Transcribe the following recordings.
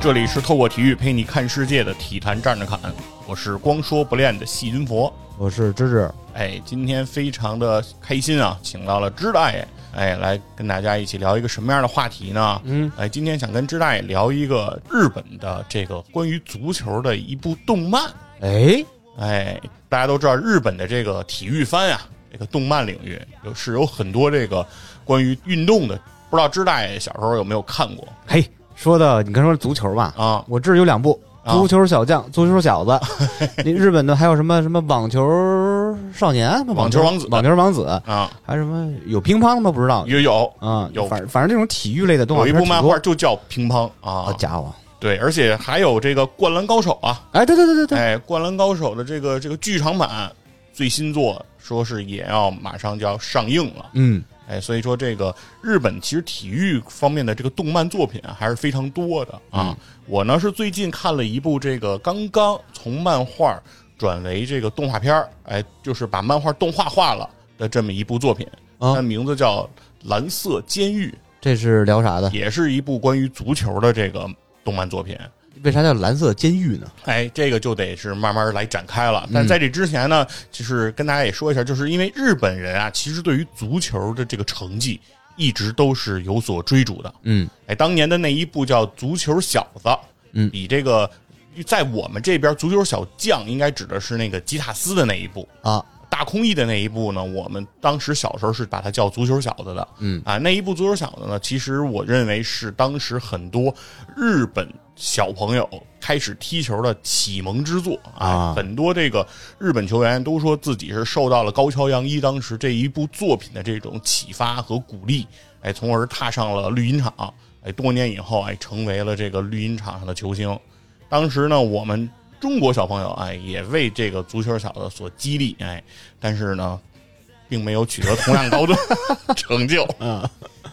这里是透过体育陪你看世界的体坛站着侃，我是光说不练的细菌佛，我是芝芝。哎，今天非常的开心啊，请到了芝大爷，哎，来跟大家一起聊一个什么样的话题呢？嗯，哎，今天想跟芝大爷聊一个日本的这个关于足球的一部动漫。哎哎，大家都知道日本的这个体育番啊，这个动漫领域有是有很多这个关于运动的，不知道芝大爷小时候有没有看过？嘿，说的你刚说足球吧？啊，我这儿有两部：足球小将、足球小子。那日本的还有什么什么网球少年、网球王子网球王子，啊，还有什么有乒乓的吗？不知道。有有啊，有反反正这种体育类的动画片有一部漫画就叫乒乓啊好啊，家伙！对，而且还有这个《灌篮高手》啊，哎，对对对对对，哎，《灌篮高手》的这个这个剧场版最新作，说是也要马上就要上映了。嗯，哎，所以说这个日本其实体育方面的这个动漫作品啊，还是非常多的啊。我呢是最近看了一部这个刚刚从漫画转为这个动画片儿，哎，就是把漫画动画化了的这么一部作品，啊它名字叫《蓝色监狱这是聊啥的》，？也是一部关于足球的这个动漫作品。为啥叫蓝色监狱呢？哎，这个就得是慢慢来展开了。但在这之前呢，就是跟大家也说一下，就是因为日本人啊，其实对于足球的这个成绩一直都是有所追逐的。嗯哎，当年的那一部叫《足球小子》，嗯比这个在我们这边《足球小将》应该指的是那个吉塔斯的那一部。啊，大空翼的那一部呢，我们当时小时候是把它叫足球小子的，嗯啊，那一部足球小子呢，其实我认为是当时很多日本小朋友开始踢球的启蒙之作啊很多这个日本球员都说自己是受到了高桥洋一当时这一部作品的这种启发和鼓励，哎，从而踏上了绿茵场，哎，多年以后哎，成为了这个绿茵场上的球星。当时呢，我们中国小朋友哎也为这个足球小子所激励哎，但是呢，并没有取得同样高的 成就。嗯，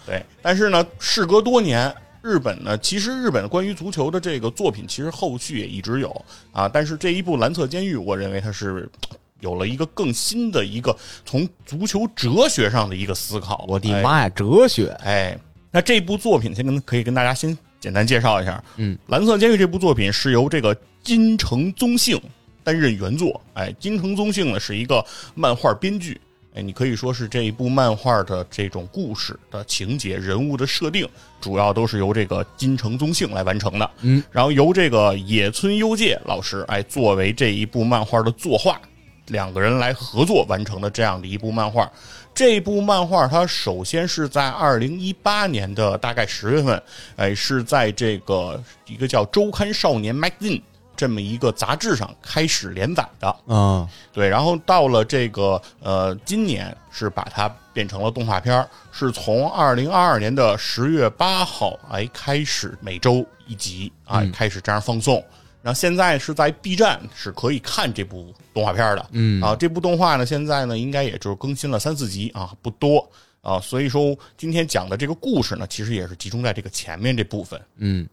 对，但是呢，事隔多年。日本呢，其实日本关于足球的这个作品，其实后续也一直有啊。但是这一部《蓝色监狱》，我认为它是有了一个更新的一个从足球哲学上的一个思考。哎我的妈呀，哲学！哎，那这部作品先跟可以跟大家先简单介绍一下。嗯，《蓝色监狱》这部作品是由这个金城宗幸担任原作。哎，金城宗幸呢是一个漫画编剧。哎，你可以说是这一部漫画的这种故事的情节、人物的设定，主要都是由这个金城宗幸来完成的。嗯，然后由这个野村优介老师哎作为这一部漫画的作画，两个人来合作完成的这样的一部漫画。这部漫画它首先是在二零一八年的大概十月份，哎，是在这个一个叫《周刊少年 Magazine》这么一个杂志上开始连载的。啊，对，然后到了这个呃，今年是把它变成了动画片儿，是从二零二二年的十月八号哎开始每周一集啊、开始这样放送。然后现在是在 B 站是可以看这部动画片儿的，嗯啊，这部动画呢现在呢应该也就是更新了三四集啊，不多啊，所以说今天讲的这个故事呢，其实也是集中在这个前面这部分。嗯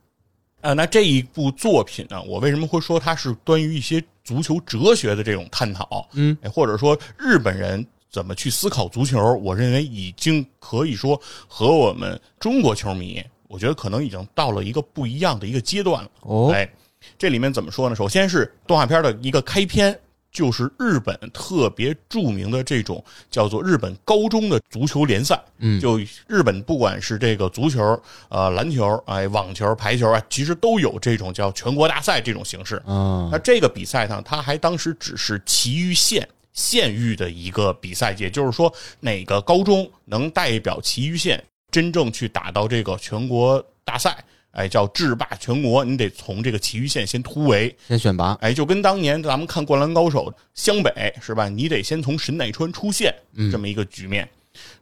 呃，那这一部作品呢，我为什么会说它是关于一些足球哲学的这种探讨？嗯哎，或者说日本人怎么去思考足球？我认为已经可以说和我们中国球迷，我觉得可能已经到了一个不一样的一个阶段了。哦，哎，这里面怎么说呢？首先是动画片的一个开篇，就是日本特别著名的这种叫做日本高中的足球联赛。嗯就日本不管是这个足球、呃篮球、哎网球、排球啊，其实都有这种叫全国大赛这种形式。啊那这个比赛呢，它还当时只是崎玉县县域的一个比赛，也就是说，哪个高中能代表崎玉县真正去打到这个全国大赛，哎，叫制霸全国，你得从这个崎玉县先突围。先选拔，哎，就跟当年咱们看《灌篮高手》湘北是吧？你得先从神奈川出现这么一个局面。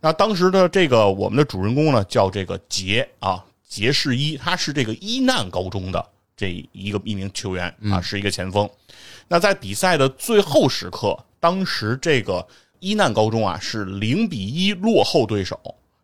那当时的这个我们的主人公呢，叫这个杰啊，杰世一，他是这个一难高中的这一个一名球员啊，是一个前锋。那在比赛的最后时刻，当时这个一难高中啊是零比一落后对手，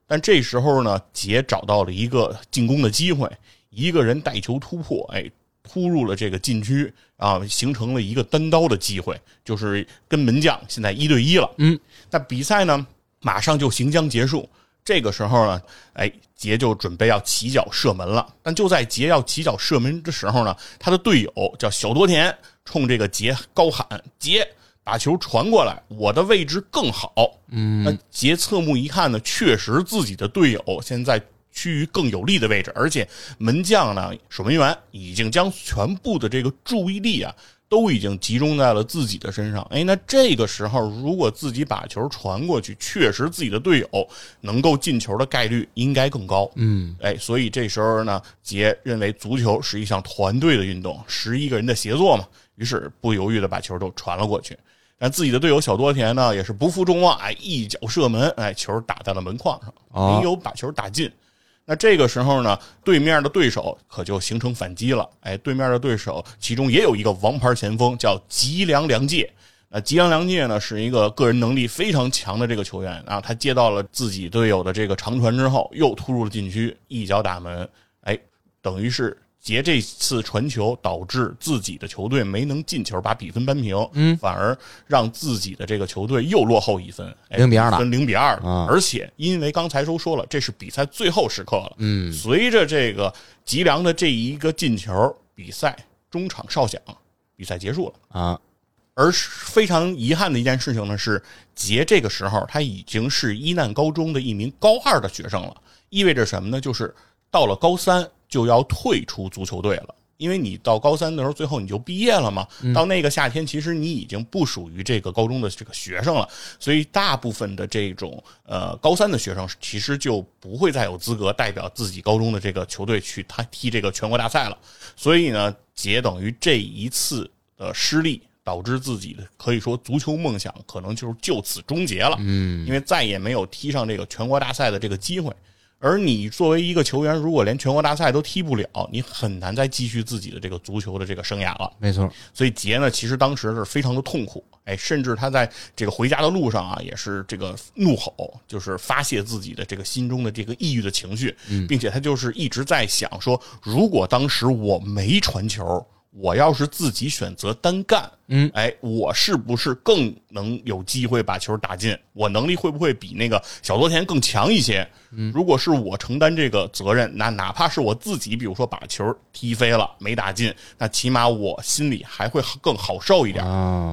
但这时候呢，杰找到了一个进攻的机会，一个人带球突破，哎，突入了这个禁区啊，形成了一个单刀的机会，就是跟门将现在一对一了。嗯，那比赛呢，马上就行将结束。这个时候呢，哎，杰就准备要起脚射门了。但就在杰要起脚射门的时候呢，他的队友叫小多田，冲这个杰高喊：“杰，把球传过来，我的位置更好。”嗯，那杰侧目一看呢，确实自己的队友现在趋于更有利的位置，而且门将呢，守门员已经将全部的这个注意力啊。都已经集中在了自己的身上，哎，那这个时候如果自己把球传过去，确实自己的队友能够进球的概率应该更高，嗯，哎，所以这时候呢，杰认为足球是一项团队的运动，十一个人的协作嘛，于是不犹豫的把球都传了过去，但自己的队友小多田呢也是不负众望，哎，一脚射门，哎，球打在了门框上，没有把球打进。那这个时候呢，对面的对手可就形成反击了。哎，对面的对手其中也有一个王牌前锋，叫吉良良介。那吉良良介呢，是一个个人能力非常强的这个球员啊。他接到了自己队友的这个长传之后，又突入了禁区，一脚打门。哎，等于是。杰这次传球导致自己的球队没能进球，把比分扳平，嗯，反而让自己的这个球队又落后一分，零比二了，分零比二了！而且因为刚才都说了，这是比赛最后时刻了，嗯，随着这个吉良的这一个进球，比赛中场哨响，比赛结束了啊！而非常遗憾的一件事情呢是，杰这个时候他已经是一难高中的一名高二的学生了，意味着什么呢？就是到了高三。就要退出足球队了，因为你到高三的时候，最后你就毕业了嘛。到那个夏天，其实你已经不属于这个高中的这个学生了，所以大部分的这种呃高三的学生，其实就不会再有资格代表自己高中的这个球队去他踢这个全国大赛了。所以呢，杰等于这一次的失利，导致自己的可以说足球梦想可能就是就此终结了。嗯，因为再也没有踢上这个全国大赛的这个机会。而你作为一个球员，如果连全国大赛都踢不了，你很难再继续自己的这个足球的这个生涯了。没错，所以杰呢，其实当时是非常的痛苦，哎，甚至他在这个回家的路上啊，也是这个怒吼，就是发泄自己的这个心中的这个抑郁的情绪，并且他就是一直在想说，如果当时我没传球。我要是自己选择单干，嗯，哎，我是不是更能有机会把球打进？我能力会不会比那个小多田更强一些？嗯，如果是我承担这个责任，那哪怕是我自己，比如说把球踢飞了没打进，那起码我心里还会更好受一点，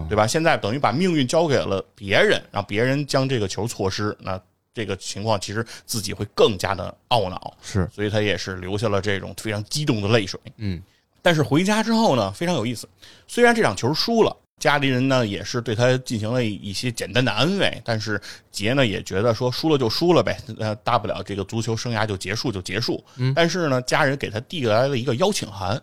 对吧？现在等于把命运交给了别人，让别人将这个球错失，那这个情况其实自己会更加的懊恼，是，所以他也是流下了这种非常激动的泪水，嗯。但是回家之后呢，非常有意思。虽然这场球输了，家里人呢也是对他进行了一些简单的安慰，但是杰呢也觉得说输了就输了呗，呃，大不了这个足球生涯就结束就结束。但是呢，家人给他递来了一个邀请函，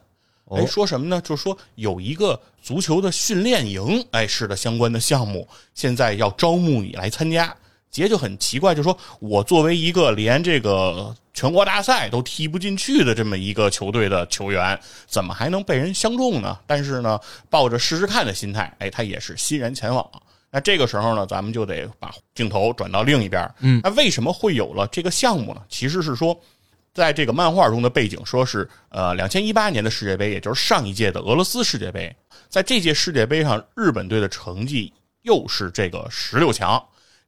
哎，说什么呢？就是说有一个足球的训练营，哎，是的相关的项目，现在要招募你来参加。杰就很奇怪，就说：“我作为一个连这个全国大赛都踢不进去的这么一个球队的球员，怎么还能被人相中呢？”但是呢，抱着试试看的心态，哎，他也是欣然前往。那这个时候呢，咱们就得把镜头转到另一边。嗯，那为什么会有了这个项目呢？其实是说，在这个漫画中的背景，说是呃，两千一八年的世界杯，也就是上一届的俄罗斯世界杯，在这届世界杯上，日本队的成绩又是这个十六强。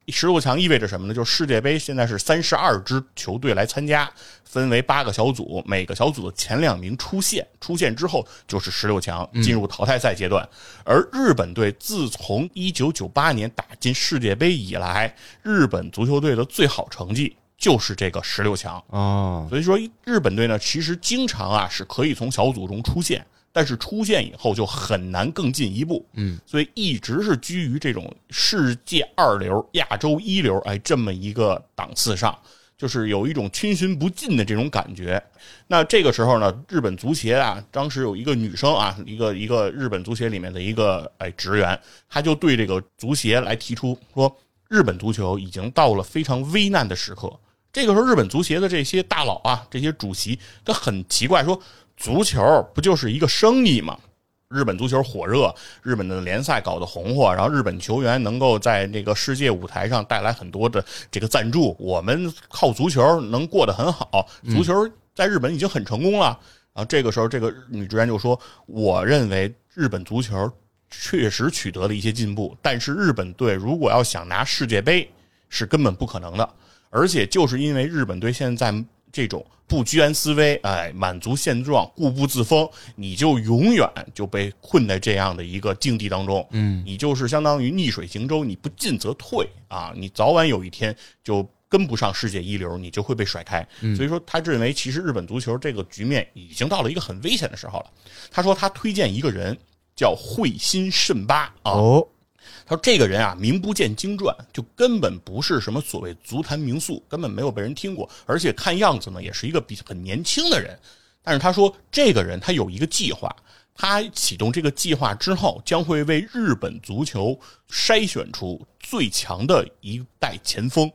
十六强意味着什么呢？就是世界杯现在是三十二支球队来参加，分为八个小组，每个小组的前两名出线，出线之后就是十六强，进入淘汰赛阶段。而日本队自从一九九八年打进世界杯以来，日本足球队的最好成绩就是这个十六强啊。所以说，日本队呢，其实经常啊是可以从小组中出线。但是出现以后就很难更进一步，嗯，所以一直是居于这种世界二流、亚洲一流，哎，这么一个档次上，就是有一种逡巡不尽的这种感觉。那这个时候呢，日本足协啊，当时有一个女生啊，一个一个日本足协里面的一个哎职员，他就对这个足协来提出说，日本足球已经到了非常危难的时刻。这个时候，日本足协的这些大佬啊，这些主席他很奇怪说。足球不就是一个生意吗？日本足球火热，日本的联赛搞得红火，然后日本球员能够在这个世界舞台上带来很多的这个赞助，我们靠足球能过得很好。足球在日本已经很成功了。然后这个时候，这个女职员就说：“我认为日本足球确实取得了一些进步，但是日本队如果要想拿世界杯，是根本不可能的。”而且就是因为日本队现在这种不居安思危，哎，满足现状，固步自封，你就永远就被困在这样的一个境地当中。嗯，你就是相当于逆水行舟，你不进则退啊，你早晚有一天就跟不上世界一流，你就会被甩开。所以说，他认为其实日本足球这个局面已经到了一个很危险的时候了。他说他推荐一个人叫会心慎八啊。哦，他说：“这个人啊，名不见经传，就根本不是什么所谓足坛名宿，根本没有被人听过，而且看样子呢，也是一个比很年轻的人。但是他说，这个人他有一个计划，他启动这个计划之后，将会为日本足球筛选出最强的一代前锋。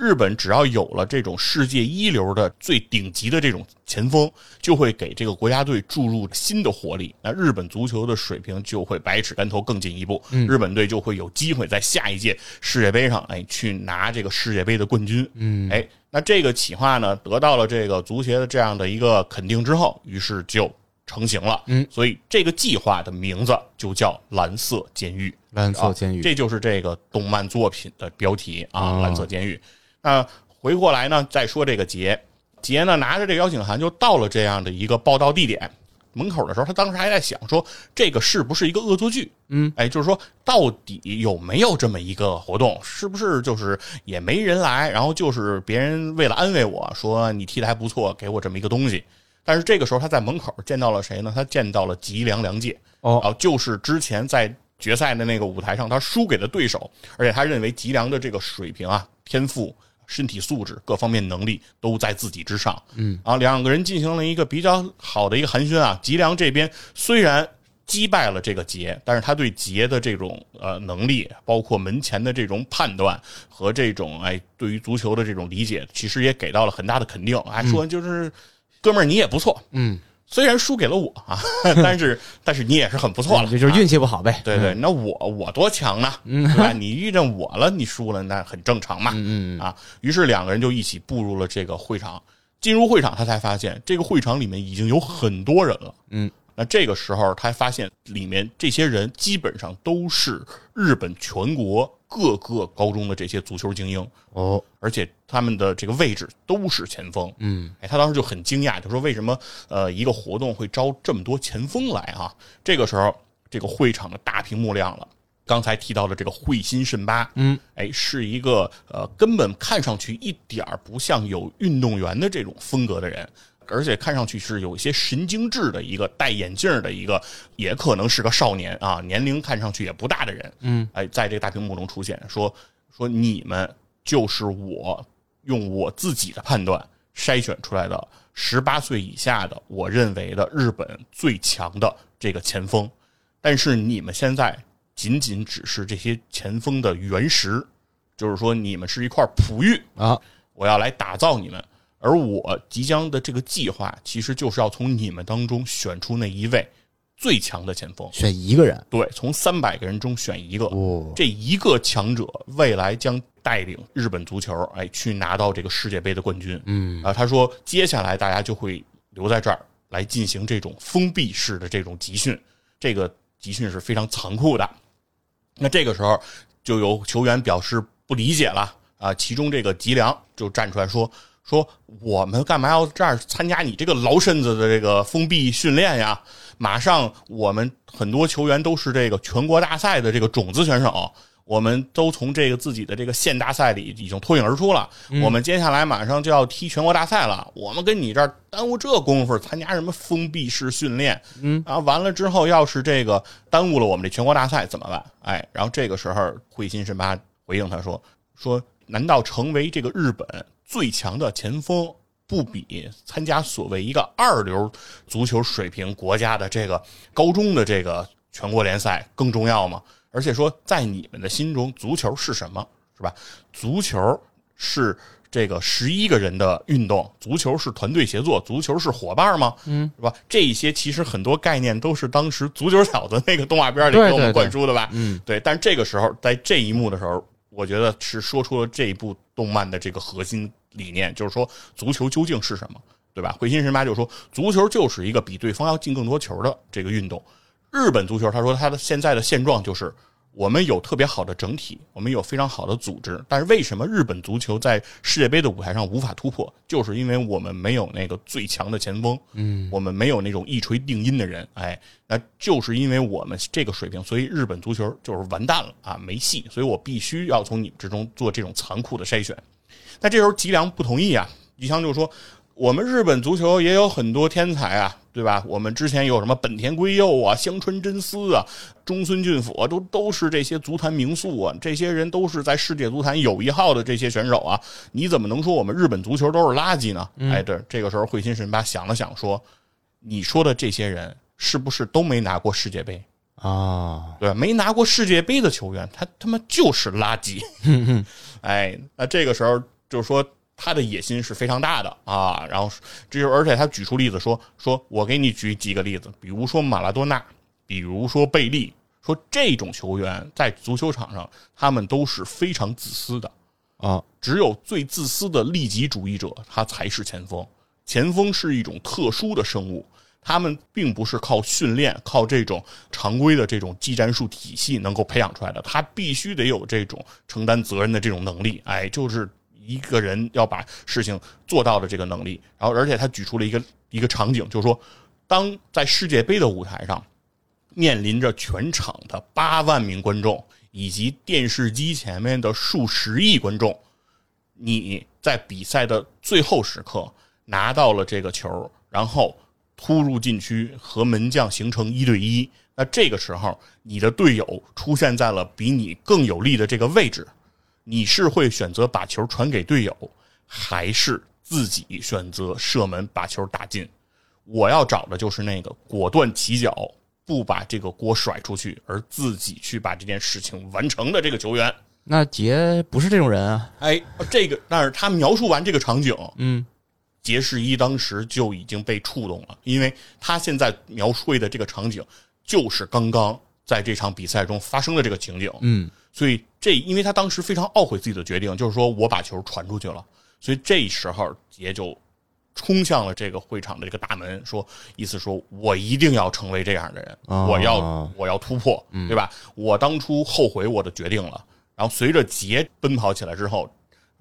日本只要有了这种世界一流的最顶级的这种前锋，就会给这个国家队注入新的活力。那日本足球的水平就会百尺竿头更进一步，日本队就会有机会在下一届世界杯上，哎，去拿这个世界杯的冠军。嗯，哎，那这个企划呢，得到了这个足协的这样的一个肯定之后，于是就成型了。嗯，所以这个计划的名字就叫“蓝色监狱”。蓝色监狱，这就是这个动漫作品的标题啊，哦蓝色监狱》。那回过来呢，再说这个杰，杰呢拿着这个邀请函就到了这样的一个报道地点门口的时候，他当时还在想说，这个是不是一个恶作剧？嗯，哎，就是说到底有没有这么一个活动？是不是就是也没人来，然后就是别人为了安慰我说你踢的还不错，给我这么一个东西。但是这个时候他在门口见到了谁呢？他见到了吉良良介。哦，啊，就是之前在决赛的那个舞台上，他输给的对手，而且他认为吉良的这个水平啊、天赋、身体素质各方面能力都在自己之上。嗯，啊，两个人进行了一个比较好的一个寒暄啊。吉良这边虽然击败了这个杰，但是他对杰的这种呃能力，包括门前的这种判断和这种哎对于足球的这种理解，其实也给到了很大的肯定，还说就是、哥们儿你也不错，嗯，虽然输给了我啊，但是但是你也是很不错了，这就是运气不好呗。对对，那我我多强呢？对吧？你遇见我了，你输了，那很正常嘛。嗯嗯啊，于是两个人就一起步入了这个会场。进入会场，他才发现这个会场里面已经有很多人了。嗯，那这个时候他发现里面这些人基本上都是日本全国各个高中的这些足球精英，哦，而且他们的这个位置都是前锋。嗯哎，他当时就很惊讶，就说为什么呃一个活动会招这么多前锋来啊？这个时候，这个会场的大屏幕亮了。刚才提到的这个会心甚巴，嗯，哎，是一个呃根本看上去一点儿不像有运动员的这种风格的人，而且看上去是有一些神经质的一个戴眼镜的一个，也可能是个少年啊，年龄看上去也不大的人，嗯，哎，在这个大屏幕中出现，说说你们就是我用我自己的判断筛选出来的十八岁以下的，我认为的日本最强的这个前锋，但是你们现在仅仅只是这些前锋的原石，就是说你们是一块璞玉，啊，我要来打造你们，而我即将的这个计划，其实就是要从你们当中选出那一位最强的前锋。选一个人。对，从三百个人中选一个，哦，这一个强者未来将带领日本足球，哎，去拿到这个世界杯的冠军。嗯啊，他说接下来大家就会留在这儿来进行这种封闭式的这种集训，这个集训是非常残酷的。那这个时候就有球员表示不理解了啊，其中这个吉良就站出来说说我们干嘛要这儿参加你这个劳身子的这个封闭训练呀？马上我们很多球员都是这个全国大赛的这个种子选手。我们都从这个自己的这个县大赛里已经脱颖而出了，我们接下来马上就要踢全国大赛了。我们跟你这儿耽误这功夫，参加什么封闭式训练？嗯啊，完了之后要是这个耽误了我们这全国大赛怎么办？哎，然后这个时候会心神八回应他说：“说难道成为这个日本最强的前锋，不比参加所谓一个二流足球水平国家的这个高中的这个全国联赛更重要吗？而且说，在你们的心中，足球是什么？是吧？足球是这个十一个人的运动，足球是团队协作，足球是伙伴吗？嗯，是吧？这一些其实很多概念都是当时足球小子那个动画片里给我们灌输的吧？嗯，对。但这个时候，在这一幕的时候，我觉得是说出了这一部动漫的这个核心理念，就是说足球究竟是什么，对吧？灰心神八就说，足球就是一个比对方要进更多球的这个运动。日本足球，他说他的现在的现状就是我们有特别好的整体，我们有非常好的组织，但是为什么日本足球在世界杯的舞台上无法突破？就是因为我们没有那个最强的前锋，嗯，我们没有那种一锤定音的人，哎，那就是因为我们这个水平，所以日本足球就是完蛋了啊，没戏。所以我必须要从你们之中做这种残酷的筛选。那这时候吉良不同意啊，吉祥就说。我们日本足球也有很多天才啊，对吧？我们之前有什么本田圭佑啊、香川真司啊、中村俊辅啊，都都是这些足坛名宿啊。这些人都是在世界足坛有一号的这些选手啊。你怎么能说我们日本足球都是垃圾呢？哎，对，这个时候慧心神八想了想说：“你说的这些人是不是都没拿过世界杯啊？对，没拿过世界杯的球员，他他妈就是垃圾。哎，那这个时候就是说。”他的野心是非常大的啊，然后这就而且他举出例子说说，我给你举几个例子，比如说马拉多纳，比如说贝利，说这种球员在足球场上他们都是非常自私的啊，只有最自私的利己主义者他才是前锋，前锋是一种特殊的生物，他们并不是靠训练靠这种常规的这种技战术体系能够培养出来的，他必须得有这种承担责任的这种能力，哎，就是。一个人要把事情做到的这个能力，然后而且他举出了一个一个场景，就是说，当在世界杯的舞台上，面临着全场的八万名观众以及电视机前面的数十亿观众，你在比赛的最后时刻拿到了这个球，然后突入禁区和门将形成一对一，那这个时候你的队友出现在了比你更有利的这个位置。你是会选择把球传给队友，还是自己选择射门把球打进？我要找的就是那个果断起脚，不把这个锅甩出去，而自己去把这件事情完成的这个球员。那杰不是这种人啊！哎，这个，但是他描述完这个场景，嗯，杰士一当时就已经被触动了，因为他现在描绘的这个场景，就是刚刚在这场比赛中发生的这个情景，嗯。所以这，因为他当时非常懊悔自己的决定，就是说我把球传出去了。所以这时候杰就冲向了这个会场的这个大门，说意思说我一定要成为这样的人，我要我要突破，对吧？我当初后悔我的决定了。然后随着杰奔跑起来之后，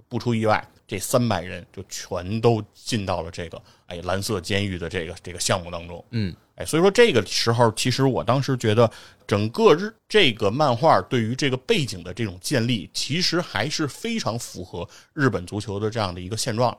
不出意外，这三百人就全都进到了这个哎蓝色监狱的这个这个项目当中。嗯。哎，所以说这个时候，其实我当时觉得，整个日这个漫画对于这个背景的这种建立，其实还是非常符合日本足球的这样的一个现状。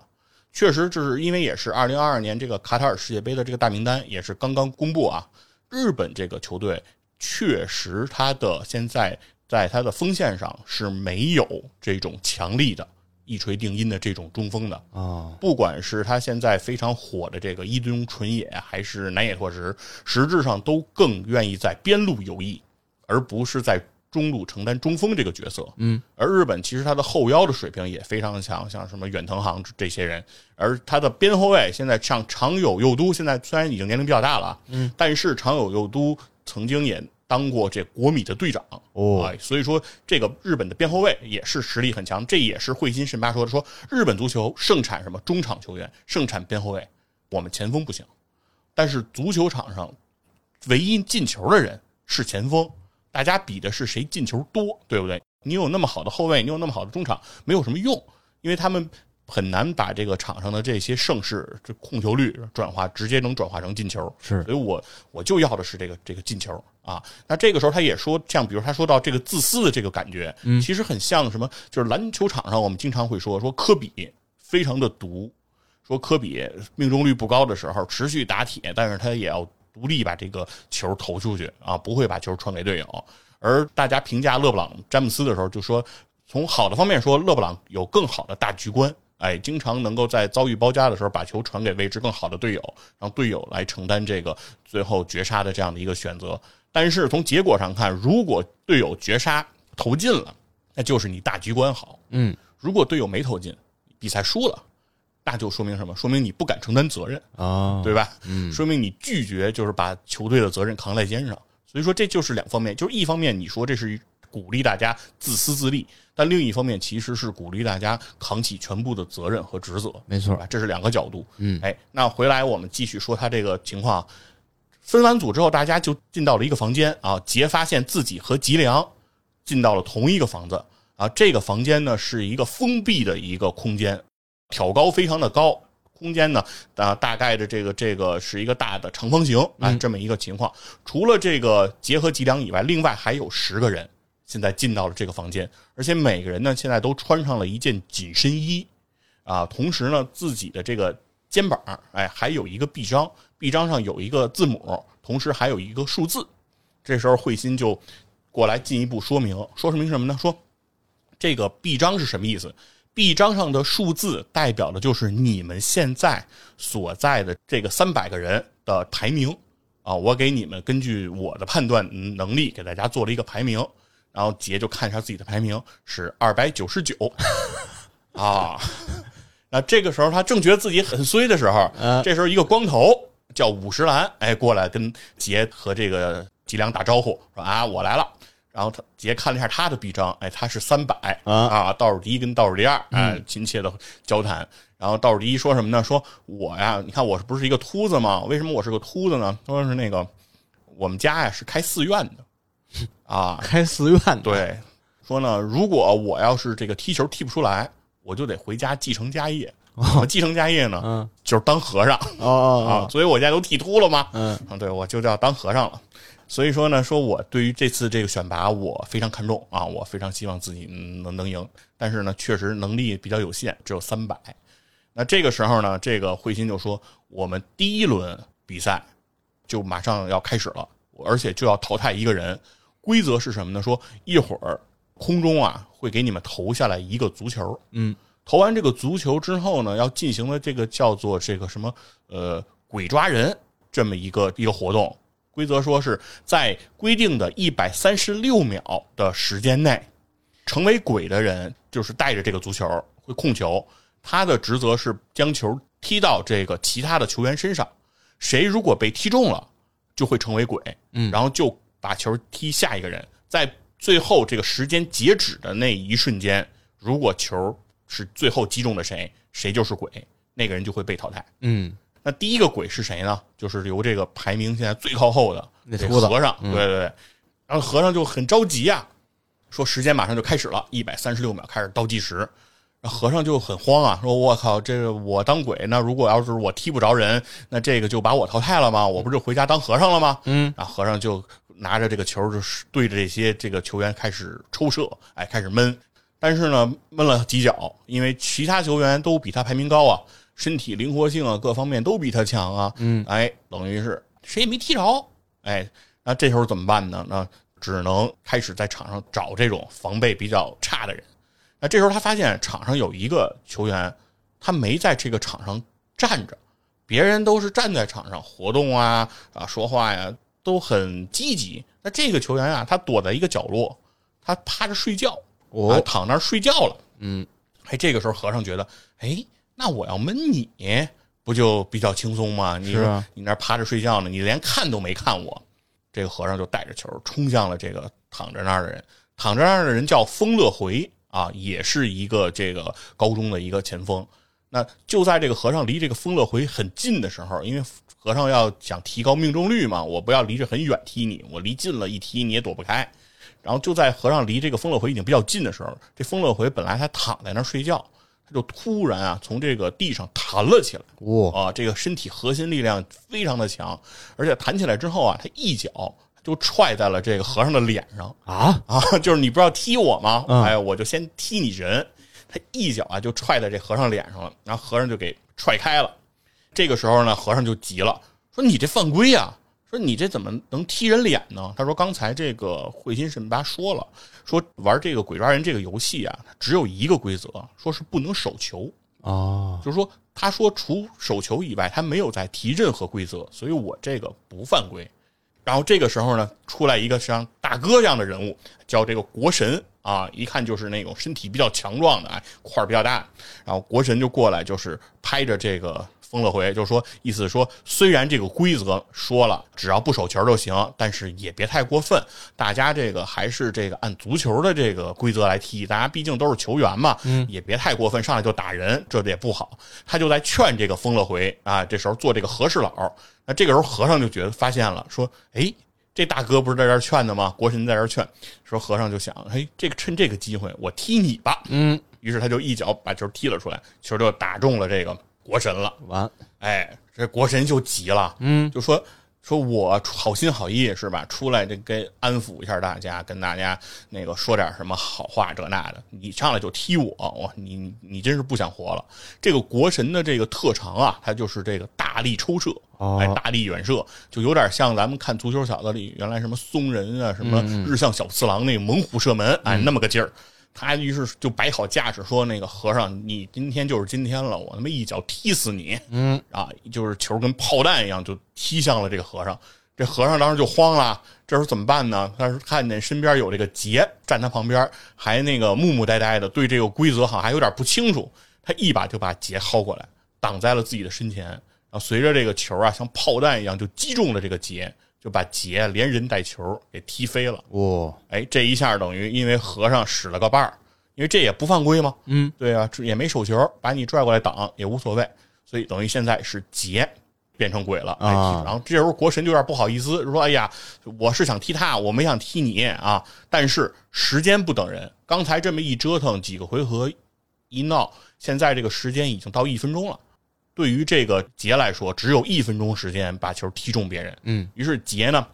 确实，这是因为也是二零二二年这个卡塔尔世界杯的这个大名单也是刚刚公布啊。日本这个球队确实，它的现在在它的锋线上是没有这种强力的。一锤定音的这种中锋的啊，不管是他现在非常火的这个伊东纯也，还是南野拓实，实质上都更愿意在边路游弋，而不是在中路承担中锋这个角色。嗯，而日本其实他的后腰的水平也非常强，像什么远藤航这些人，而他的边后卫现在像长友佑都，现在虽然已经年龄比较大了，嗯，但是长友佑都曾经也。当过这国米的队长哦，所以说这个日本的边后卫也是实力很强，这也是慧心神八说的，说日本足球盛产什么中场球员，盛产边后卫，我们前锋不行，但是足球场上唯一进球的人是前锋，大家比的是谁进球多，对不对？你有那么好的后卫，你有那么好的中场，没有什么用，因为他们。很难把这个场上的这些盛世这控球率转化直接能转化成进球，是，所以我我就要的是这个这个进球啊。那这个时候他也说，像比如他说到这个自私的这个感觉，嗯，其实很像什么？就是篮球场上我们经常会说说科比非常的毒，说科比命中率不高的时候持续打铁，但是他也要独立把这个球投出去啊，不会把球传给队友。而大家评价勒布朗詹姆斯的时候，就说从好的方面说，勒布朗有更好的大局观。哎，经常能够在遭遇包夹的时候，把球传给位置更好的队友，让队友来承担这个最后绝杀的这样的一个选择。但是从结果上看，如果队友绝杀投进了，那就是你大局观好。嗯，如果队友没投进，比赛输了，那就说明什么？说明你不敢承担责任啊，对吧？嗯，说明你拒绝就是把球队的责任扛在肩上。所以说，这就是两方面，就是一方面你说这是。鼓励大家自私自利，但另一方面其实是鼓励大家扛起全部的责任和职责。没错，这是两个角度。嗯，哎，那回来我们继续说他这个情况。分完组之后，大家就进到了一个房间啊。杰发现自己和吉良进到了同一个房子啊。这个房间呢是一个封闭的一个空间，挑高非常的高。空间呢啊，大概的这个这个是一个大的长方形啊，这么一个情况。除了这个杰和吉良以外，另外还有十个人现在进到了这个房间，而且每个人呢现在都穿上了一件紧身衣啊，同时呢自己的这个肩膀哎还有一个臂章，臂章上有一个字母，同时还有一个数字。这时候慧心就过来进一步说明，说明什么呢？说这个臂章是什么意思？臂章上的数字代表的就是你们现在所在的这个三百个人的排名啊！我给你们根据我的判断能力给大家做了一个排名，然后杰就看一下自己的排名是二百九十九啊。那这个时候他正觉得自己很衰的时候，这时候一个光头叫五十岚哎过来跟杰和这个吉良打招呼说啊我来了。然后他杰看了一下他的臂章，哎，他是三百啊，倒数第一跟倒数第二，哎，亲切的交谈。然后倒数第一说什么呢？说我呀，你看我不是一个秃子吗？为什么我是个秃子呢？说是那个我们家呀是开寺院的啊，开寺院。对，说呢，如果我要是这个踢球踢不出来，我就得回家继承家业。继承家业呢，嗯，就是当和尚啊，所以我家都剃秃了嘛，嗯，对，我就叫当和尚了。所以说呢，说我对于这次这个选拔我非常看重啊，我非常希望自己能能赢，但是呢，确实能力比较有限，只有三百。那这个时候呢，这个慧心就说，我们第一轮比赛就马上要开始了，而且就要淘汰一个人。规则是什么呢？说一会儿空中啊会给你们投下来一个足球，嗯，投完这个足球之后呢，要进行的这个叫做这个什么呃鬼抓人这么一个一个活动。规则说是在规定的一百三十六秒的时间内，成为鬼的人就是带着这个足球会控球，他的职责是将球踢到这个其他的球员身上，谁如果被踢中了，就会成为鬼，嗯，然后就把球踢下一个人，在最后这个时间截止的那一瞬间，如果球是最后击中的谁，谁就是鬼，那个人就会被淘汰，嗯。那第一个鬼是谁呢？就是由这个排名现在最靠后的那和尚，对对对。然后和尚就很着急呀，说时间马上就开始了，一百三十六秒开始倒计时。和尚就很慌啊，说我靠，这个我当鬼，那如果要是我踢不着人，那这个就把我淘汰了吗？我不就回家当和尚了吗？嗯。然后和尚就拿着这个球，就是对着这些这个球员开始抽射，哎，开始闷。但是呢，闷了几脚，因为其他球员都比他排名高啊。身体灵活性啊，各方面都比他强啊。嗯，哎，等于是谁也没踢着。哎，那这时候怎么办呢？那只能开始在场上找这种防备比较差的人。那这时候他发现场上有一个球员，他没在这个场上站着，别人都是站在场上活动啊啊说话呀，都很积极。那这个球员啊，他躲在一个角落，他趴着睡觉，哦，躺那儿睡觉了。嗯，哎，这个时候和尚觉得，哎。那我要闷你，不就比较轻松吗？你说你那趴着睡觉呢，你连看都没看我。这个和尚就带着球冲向了这个躺着那儿的人。躺着那儿的人叫丰乐回啊，也是一个这个高中的一个前锋。那就在这个和尚离这个丰乐回很近的时候，因为和尚要想提高命中率嘛，我不要离着很远踢你，我离近了一踢你也躲不开。然后就在和尚离这个风乐回已经比较近的时候，这风乐回本来他躺在那儿睡觉。他就突然啊，从这个地上弹了起来，哇啊！这个身体核心力量非常的强，而且弹起来之后啊，他一脚就踹在了这个和尚的脸上啊啊！就是你不是要踢我吗？哎，我就先踢你人。他一脚啊就踹在这和尚脸上了，然后和尚就给踹开了。这个时候呢，和尚就急了，说：“你这犯规呀！”说你这怎么能踢人脸呢？他说刚才这个慧心神八说了，说玩这个鬼抓人这个游戏啊，只有一个规则，说是不能手球啊。就是说，他说除手球以外，他没有再提任何规则，所以我这个不犯规。然后这个时候呢，出来一个像大哥这样的人物，叫这个国神啊，一看就是那种身体比较强壮的，哎，块儿比较大。然后国神就过来，就是拍着这个。封了回，就是说，意思说，虽然这个规则说了，只要不守球就行，但是也别太过分。大家这个还是这个按足球的这个规则来踢，大家毕竟都是球员嘛，嗯，也别太过分，上来就打人，这也不好。他就在劝这个封了回啊，这时候做这个和事佬。那这个时候和尚就觉得发现了，说，哎，这大哥不是在这儿劝的吗？国神在这儿劝，说和尚就想，嘿，这个趁这个机会，我踢你吧。嗯，于是他就一脚把球踢了出来，球就打中了这个国神了。完，哎，这国神就急了，嗯，就说说我好心好意是吧？出来这给安抚一下大家，跟大家那个说点什么好话这那的，你上来就踢我，我，你你你真是不想活了。这个国神的这个特长啊，他就是这个大力抽射，哦哎，大力远射，就有点像咱们看足球小子里原来什么松人啊，什么日向小次郎那个猛虎射门，哎，那么个劲儿。他于是就摆好架势，说：“那个和尚，你今天就是今天了，我他妈一脚踢死你！”嗯，啊，就是球跟炮弹一样，就踢向了这个和尚。这和尚当时就慌了，这时候怎么办呢？他是看见身边有这个杰站他旁边，还那个木木呆呆的，对这个规则好像还有点不清楚。他一把就把杰薅过来，挡在了自己的身前，然后随着这个球啊，像炮弹一样就击中了这个杰，就把杰连人带球给踢飞了。哇，哎，这一下等于因为和尚使了个绊儿，因为这也不犯规嘛，嗯，对啊，这也没手球，把你拽过来挡也无所谓，所以等于现在是劫变成鬼了，哎，啊然后这时候国神就有点不好意思，说：“哎呀，我是想踢他，我没想踢你啊。”但是时间不等人，刚才这么一折腾，几个回合一闹，现在这个时间已经到一分钟了。对于这个杰来说，只有一分钟时间把球踢中别人，嗯，于是杰呢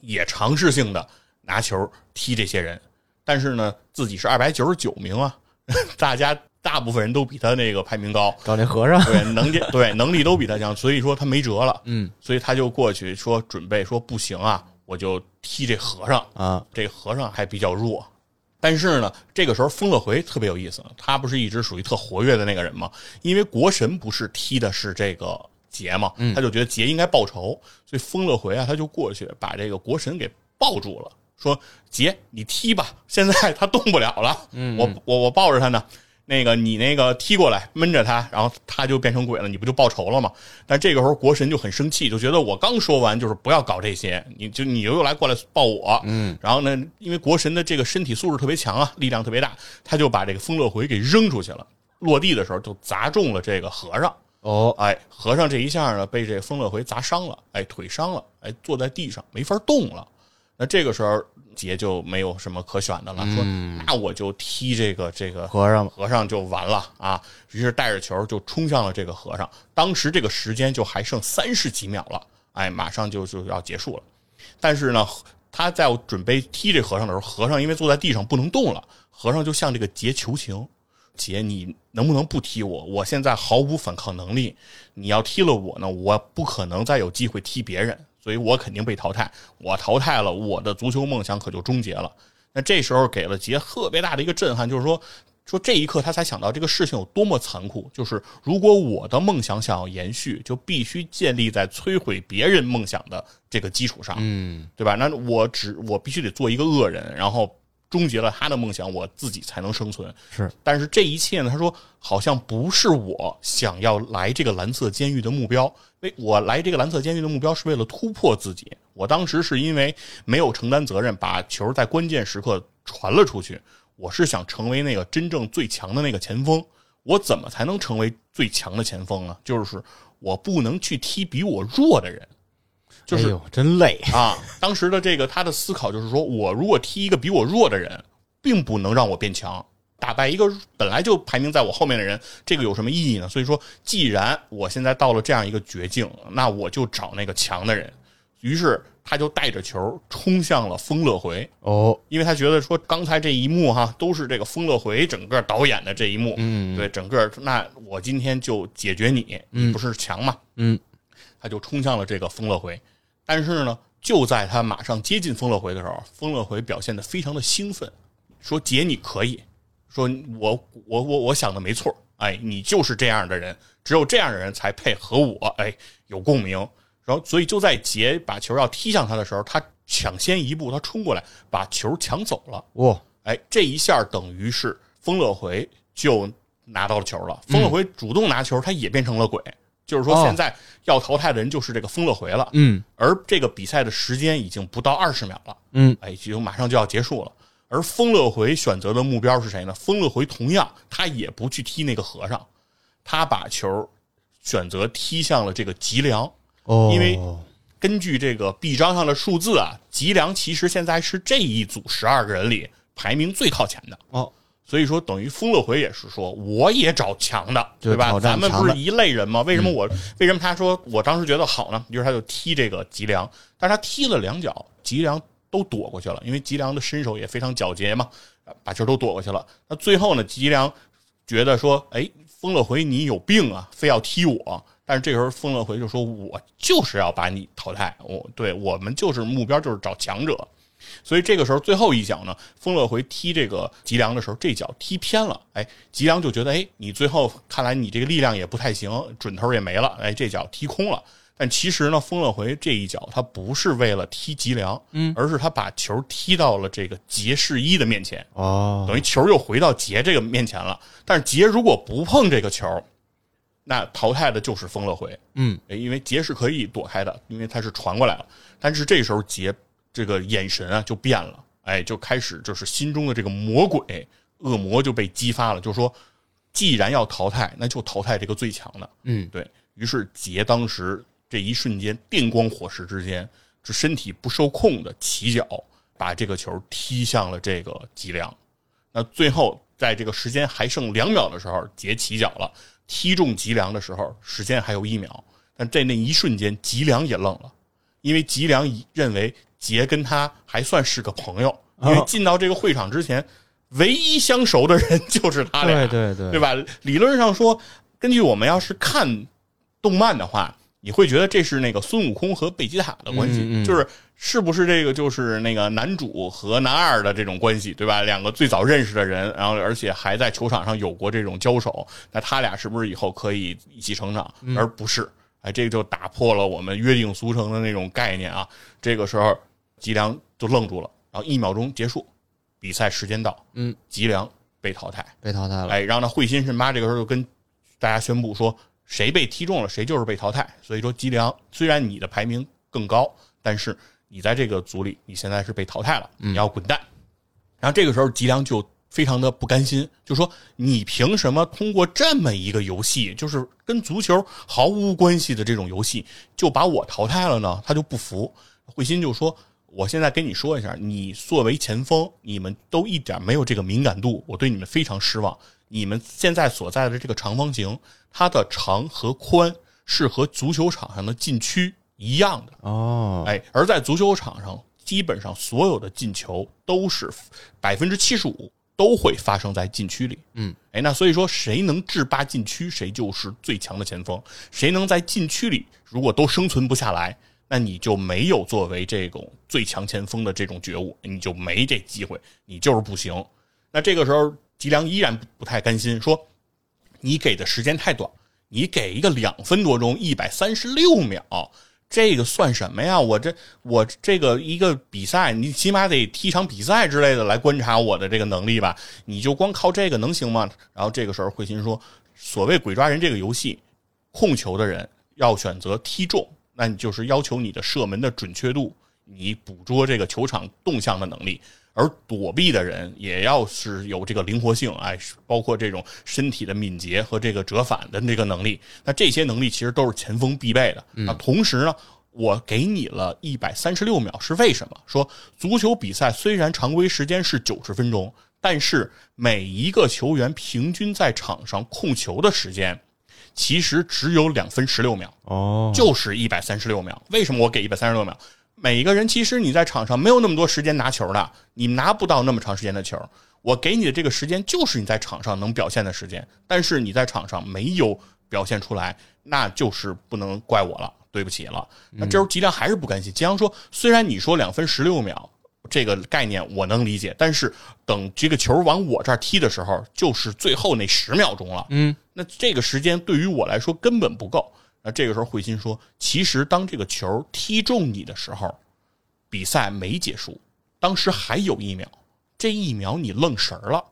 也尝试性的拿球踢这些人，但是呢自己是二百九十九名啊，大家大部分人都比他那个排名高，找那和尚，对能力对能力都比他强，所以说他没辙了，嗯。所以他就过去说准备说不行啊，我就踢这和尚，啊，这和尚还比较弱。但是呢，这个时候风乐回特别有意思，他不是一直属于特活跃的那个人吗？因为国神不是踢的是这个杰嘛，他就觉得杰应该报仇，所以风乐回啊，他就过去把这个国神给抱住了，说：“杰，你踢吧，现在他动不了了，我我我抱着他呢。”那个你那个踢过来闷着他，然后他就变成鬼了，你不就报仇了吗？但这个时候国神就很生气，就觉得我刚说完就是不要搞这些，你就你又来过来抱我，嗯，然后呢，因为国神的这个身体素质特别强啊，力量特别大，他就把这个风乐回给扔出去了，落地的时候就砸中了这个和尚，哦，哎，和尚这一下呢被这个风乐回砸伤了，哎，腿伤了，哎，坐在地上没法动了。那这个时候杰就没有什么可选的了，说那我就踢这个这个和尚和尚就完了啊！于是带着球就冲向了这个和尚。当时这个时间就还剩三十几秒了，哎，马上就就要结束了。但是呢，他在准备踢这和尚的时候，和尚因为坐在地上不能动了，和尚就向这个杰求情：“杰，你能不能不踢我？我现在毫无反抗能力，你要踢了我呢，我不可能再有机会踢别人，所以我肯定被淘汰。我淘汰了，我的足球梦想可就终结了。”那这时候给了杰特别大的一个震撼，就是说，说这一刻他才想到这个事情有多么残酷。就是如果我的梦想想要延续，就必须建立在摧毁别人梦想的这个基础上，嗯，对吧？那我只我必须得做一个恶人，然后终结了他的梦想，我自己才能生存。是，但是这一切呢，他说好像不是我想要来这个蓝色监狱的目标。为我来这个蓝色监狱的目标是为了突破自己。我当时是因为没有承担责任，把球在关键时刻传了出去。我是想成为那个真正最强的那个前锋。我怎么才能成为最强的前锋呢？就是我不能去踢比我弱的人。就是哎呦，真累，啊，当时的这个他的思考就是说，我如果踢一个比我弱的人，并不能让我变强。打败一个本来就排名在我后面的人，这个有什么意义呢？所以说，既然我现在到了这样一个绝境，那我就找那个强的人。于是他就带着球冲向了丰乐回，哦，因为他觉得说刚才这一幕哈都是这个丰乐回整个导演的这一幕，嗯，对，整个那我今天就解决你，你不是强嘛？嗯，他就冲向了这个丰乐回，但是呢，就在他马上接近丰乐回的时候，丰乐回表现的非常的兴奋，说：“姐，你可以，说我我我我想的没错，哎，你就是这样的人，只有这样的人才配和我哎有共鸣。”然后，所以就在杰把球要踢向他的时候，他抢先一步，他冲过来把球抢走了。哇，哎，这一下等于是丰乐回就拿到了球了。丰乐回主动拿球，他也变成了鬼，就是说哦现在要淘汰的人就是这个丰乐回了。嗯而这个比赛的时间已经不到二十秒了，嗯，哎，就马上就要结束了。而丰乐回选择的目标是谁呢？丰乐回同样他也不去踢那个和尚，他把球选择踢向了这个吉良。哦，因为根据这个臂章上的数字啊，吉良其实现在是这一组十二个人里排名最靠前的哦。所以说，等于风乐回也是说，我也找强的，对吧？咱们不是一类人吗？为什么我、为什么他说我当时觉得好呢？于是他就踢这个吉良，但是他踢了两脚，吉良都躲过去了，因为吉良的身手也非常矫捷嘛，把球都躲过去了。那最后呢，吉良觉得说，哎，风乐回你有病啊，非要踢我。但是这时候风乐回就说，我就是要把你淘汰，我对我们就是目标就是找强者。所以这个时候最后一脚呢，丰乐回踢这个吉良的时候，这脚踢偏了，哎，吉良就觉得，哎，你最后看来你这个力量也不太行，准头也没了，哎，这脚踢空了。但其实呢，丰乐回这一脚他不是为了踢吉良，嗯，而是他把球踢到了这个杰士一的面前，哦，等于球又回到杰这个面前了。但是杰如果不碰这个球，那淘汰的就是丰乐回，嗯，因为杰是可以躲开的，因为他是传过来了。但是这时候杰这个眼神啊就变了，哎，就开始就是心中的这个魔鬼恶魔就被激发了，就说既然要淘汰，那就淘汰这个最强的。嗯，对于是杰当时这一瞬间电光火石之间，这身体不受控的起脚，把这个球踢向了这个吉良。那最后在这个时间还剩两秒的时候，杰起脚了，踢中吉良的时候，时间还有一秒，但在那一瞬间，吉良也愣了，因为吉良认为杰跟他还算是个朋友，因为进到这个会场之前，唯一相熟的人就是他俩，对对对对吧？理论上说，根据我们要是看动漫的话，你会觉得这是那个孙悟空和贝吉塔的关系，嗯嗯就是是不是这个就是那个男主和男二的这种关系，对吧？两个最早认识的人，然后而且还在球场上有过这种交手，那他俩是不是以后可以一起成长？而不是，哎，这个就打破了我们约定俗成的那种概念啊！这个时候，吉良就愣住了，然后一秒钟结束，比赛时间到，嗯，吉良被淘汰。被淘汰了。哎，然后呢，慧心神妈这个时候就跟大家宣布说，谁被踢中了，谁就是被淘汰。所以说，吉良虽然你的排名更高，但是你在这个组里，你现在是被淘汰了，你要滚蛋。然后这个时候，吉良就非常的不甘心，就说：“你凭什么通过这么一个游戏，就是跟足球毫无关系的这种游戏，就把我淘汰了呢？”他就不服。慧心就说：“我现在跟你说一下，你作为前锋，你们都一点没有这个敏感度，我对你们非常失望。你们现在所在的这个长方形，它的长和宽是和足球场上的禁区一样的。哦，哎，而在足球场上，基本上所有的进球都是百分之七十五都会发生在禁区里。嗯，哎，那所以说，谁能制霸禁区，谁就是最强的前锋。谁能在禁区里如果都生存不下来，那你就没有作为这种最强前锋的这种觉悟，你就没这机会，你就是不行。那这个时候，吉良依然不太甘心，说：“你给的时间太短，你给一个两分多钟，一百三十六秒，这个算什么呀？我这我这个一个比赛，你起码得踢场比赛之类的来观察我的这个能力吧？你就光靠这个能行吗？”然后这个时候，慧心说：“所谓鬼抓人这个游戏，控球的人要选择踢中，那你就是要求你的射门的准确度，你捕捉这个球场动向的能力。”而躲避的人也要是有这个灵活性，哎，包括这种身体的敏捷和这个折返的这个能力。那这些能力其实都是前锋必备的。那同时呢，我给你了一百三十六秒，是为什么？说足球比赛虽然常规时间是九十分钟，但是每一个球员平均在场上控球的时间，其实只有两分十六秒。哦，就是一百三十六秒。为什么我给一百三十六秒？每一个人其实你在场上没有那么多时间拿球的，你拿不到那么长时间的球。我给你的这个时间就是你在场上能表现的时间，但是你在场上没有表现出来，那就是不能怪我了，对不起了。那这时候吉良还是不甘心，吉良说：“虽然你说两分十六秒这个概念我能理解，但是等这个球往我这儿踢的时候，就是最后那十秒钟了。嗯，那这个时间对于我来说根本不够。”那这个时候，慧心说：“其实当这个球踢中你的时候，比赛没结束，当时还有一秒，这一秒你愣神儿了。”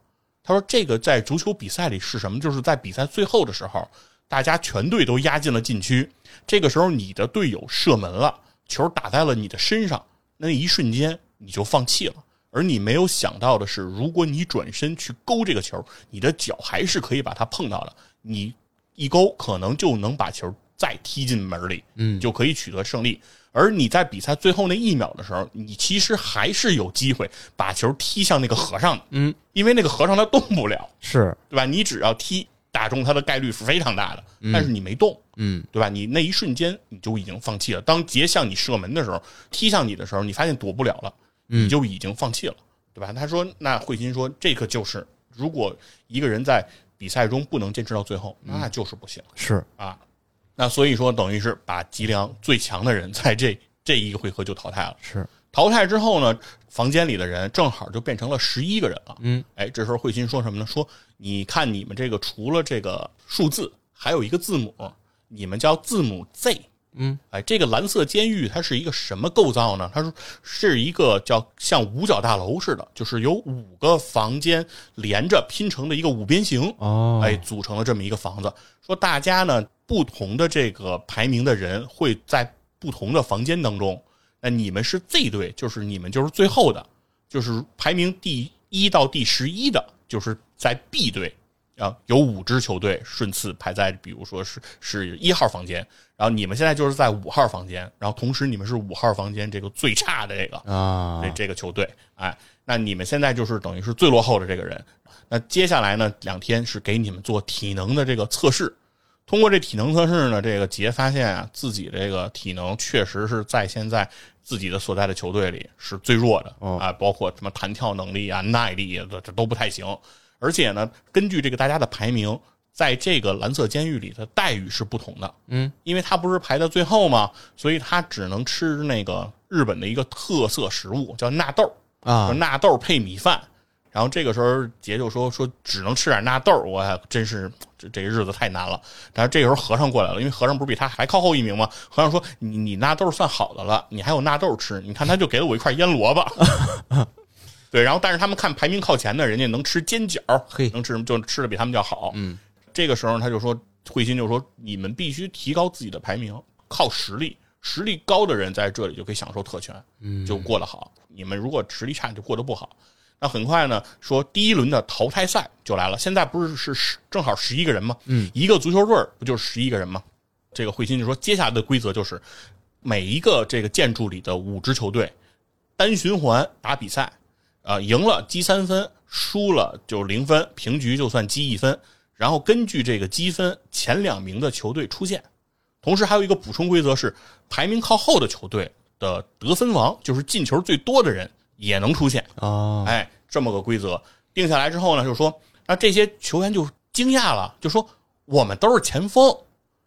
他说：“这个在足球比赛里是什么？就是在比赛最后的时候，大家全队都压进了禁区，这个时候你的队友射门了，球打在了你的身上，那一瞬间你就放弃了。而你没有想到的是，如果你转身去勾这个球，你的脚还是可以把它碰到的，你一勾可能就能把球。”再踢进门里，嗯就可以取得胜利。而你在比赛最后那一秒的时候，你其实还是有机会把球踢向那个和尚的，嗯，因为那个和尚他动不了，是，对吧？你只要踢打中他的概率是非常大的，但是你没动，嗯对吧？你那一瞬间你就已经放弃了。当杰向你射门的时候，踢向你的时候，你发现躲不了了，嗯你就已经放弃了，对吧？他说，那慧心说，这个就是如果一个人在比赛中不能坚持到最后，那就是不行是，啊。那所以说，等于是把吉良最强的人在这这一个回合就淘汰了。是，淘汰之后呢，房间里的人正好就变成了十一个人了。嗯，哎，这时候慧心说什么呢？说你看你们这个除了这个数字，还有一个字母，你们叫字母 Z。嗯，哎，这个蓝色监狱它是一个什么构造呢？它说是一个叫像五角大楼似的，就是有五个房间连着拼成的一个五边形。哦，哎，组成了这么一个房子。说大家呢，不同的这个排名的人会在不同的房间当中。那你们是 Z 队，就是你们就是最后的，就是排名第一到第十一的，就是在 B 队啊，有五支球队顺次排在，比如说是是一号房间，然后你们现在就是在五号房间，然后同时你们是五号房间这个最差的这个，啊这，这个球队，哎，那你们现在就是等于是最落后的这个人。那接下来呢，两天是给你们做体能的这个测试。通过这体能测试呢，这个杰发现啊，自己这个体能确实是在现在自己的所在的球队里是最弱的、哦啊，包括什么弹跳能力啊、耐力啊，这这都不太行。而且呢，根据这个大家的排名，在这个蓝色监狱里的待遇是不同的。嗯，因为他不是排在最后嘛，所以他只能吃那个日本的一个特色食物，叫纳豆。啊，纳豆配米饭。然后这个时候杰就说说只能吃点纳豆，我还真是这这日子太难了。但是这个时候和尚过来了，因为和尚不是比他还靠后一名吗？和尚说你你纳豆算好的了，你还有纳豆吃。你看他就给了我一块腌萝卜。对，然后但是他们看排名靠前的，人家能吃煎饺，嘿能吃什么就吃的比他们要好。嗯，这个时候他就说，慧心就说你们必须提高自己的排名，靠实力，实力高的人在这里就可以享受特权，嗯就过得好。你们如果实力差，就过得不好。那很快呢，说第一轮的淘汰赛就来了。现在不是是十正好十一个人吗？嗯，一个足球队不就是十一个人吗？这个慧心就说，接下来的规则就是每一个这个建筑里的五支球队单循环打比赛，啊，赢了积三分，输了就零分，平局就算积一分。然后根据这个积分，前两名的球队出现。同时还有一个补充规则是，排名靠后的球队的得分王，就是进球最多的人也能出现。啊，哎，这么个规则定下来之后呢，就说那这些球员就惊讶了，就说我们都是前锋，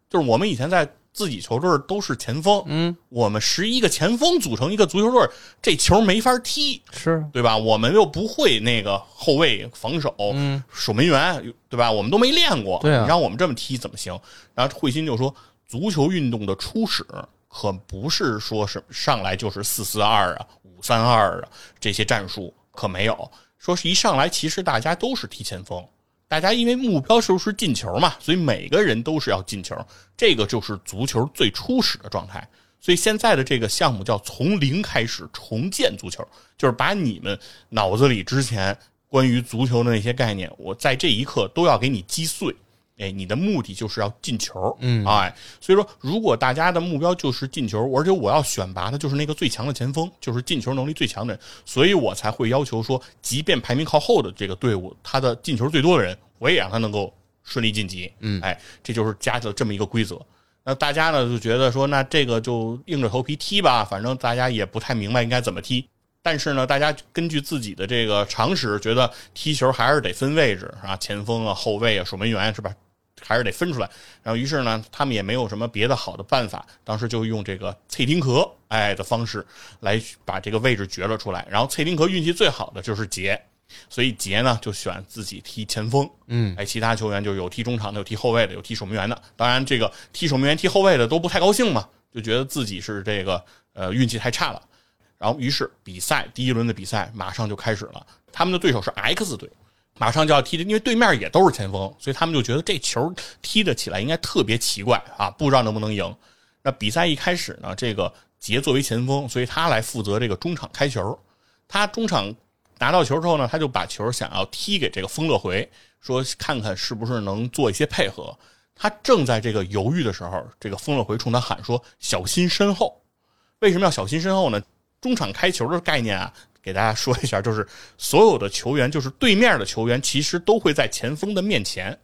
就是我们以前在自己球队都是前锋，嗯，我们十一个前锋组成一个足球队，这球没法踢，是，对吧？我们又不会那个后卫防守，嗯，守门员，对吧？我们都没练过，对啊你让我们这么踢怎么行？然后慧心就说，足球运动的初始可不是说是上来就是四四二啊、五三二啊这些战术，可没有。说是一上来其实大家都是踢前锋，大家因为目标就是进球嘛，所以每个人都是要进球，这个就是足球最初始的状态。所以现在的这个项目叫从零开始重建足球，就是把你们脑子里之前关于足球的那些概念，我在这一刻都要给你击碎。哎，你的目的就是要进球，嗯哎，所以说，如果大家的目标就是进球，而且我要选拔的就是那个最强的前锋，就是进球能力最强的人，所以我才会要求说，即便排名靠后的这个队伍，他的进球最多的人，我也让他能够顺利晋级。嗯哎，这就是加了这么一个规则。那大家呢就觉得说，那这个就硬着头皮踢吧，反正大家也不太明白应该怎么踢。但是呢，大家根据自己的这个常识，觉得踢球还是得分位置啊，前锋啊、后卫啊、守门员是吧？还是得分出来。然后于是呢，他们也没有什么别的好的办法，当时就用这个脆丁壳哎的方式来把这个位置掘了出来。然后脆丁壳运气最好的就是杰，所以杰呢就选自己踢前锋。嗯，哎，其他球员就有踢中场的，有踢后卫的，有踢守门员的。当然，这个踢守门员、踢后卫的都不太高兴嘛，就觉得自己是这个呃运气太差了。然后，于是比赛第一轮的比赛马上就开始了。他们的对手是 X 队，马上就要踢的，因为对面也都是前锋，所以他们就觉得这球踢得起来应该特别奇怪啊，不知道能不能赢。那比赛一开始呢，这个杰作为前锋，所以他来负责这个中场开球。他中场拿到球之后呢，他就把球想要踢给这个丰乐回，说看看是不是能做一些配合。他正在这个犹豫的时候，这个丰乐回冲他喊说：“小心身后。”为什么要小心身后呢？中场开球的概念啊，给大家说一下，就是所有的球员，就是对面的球员，其实都会在前锋的面前，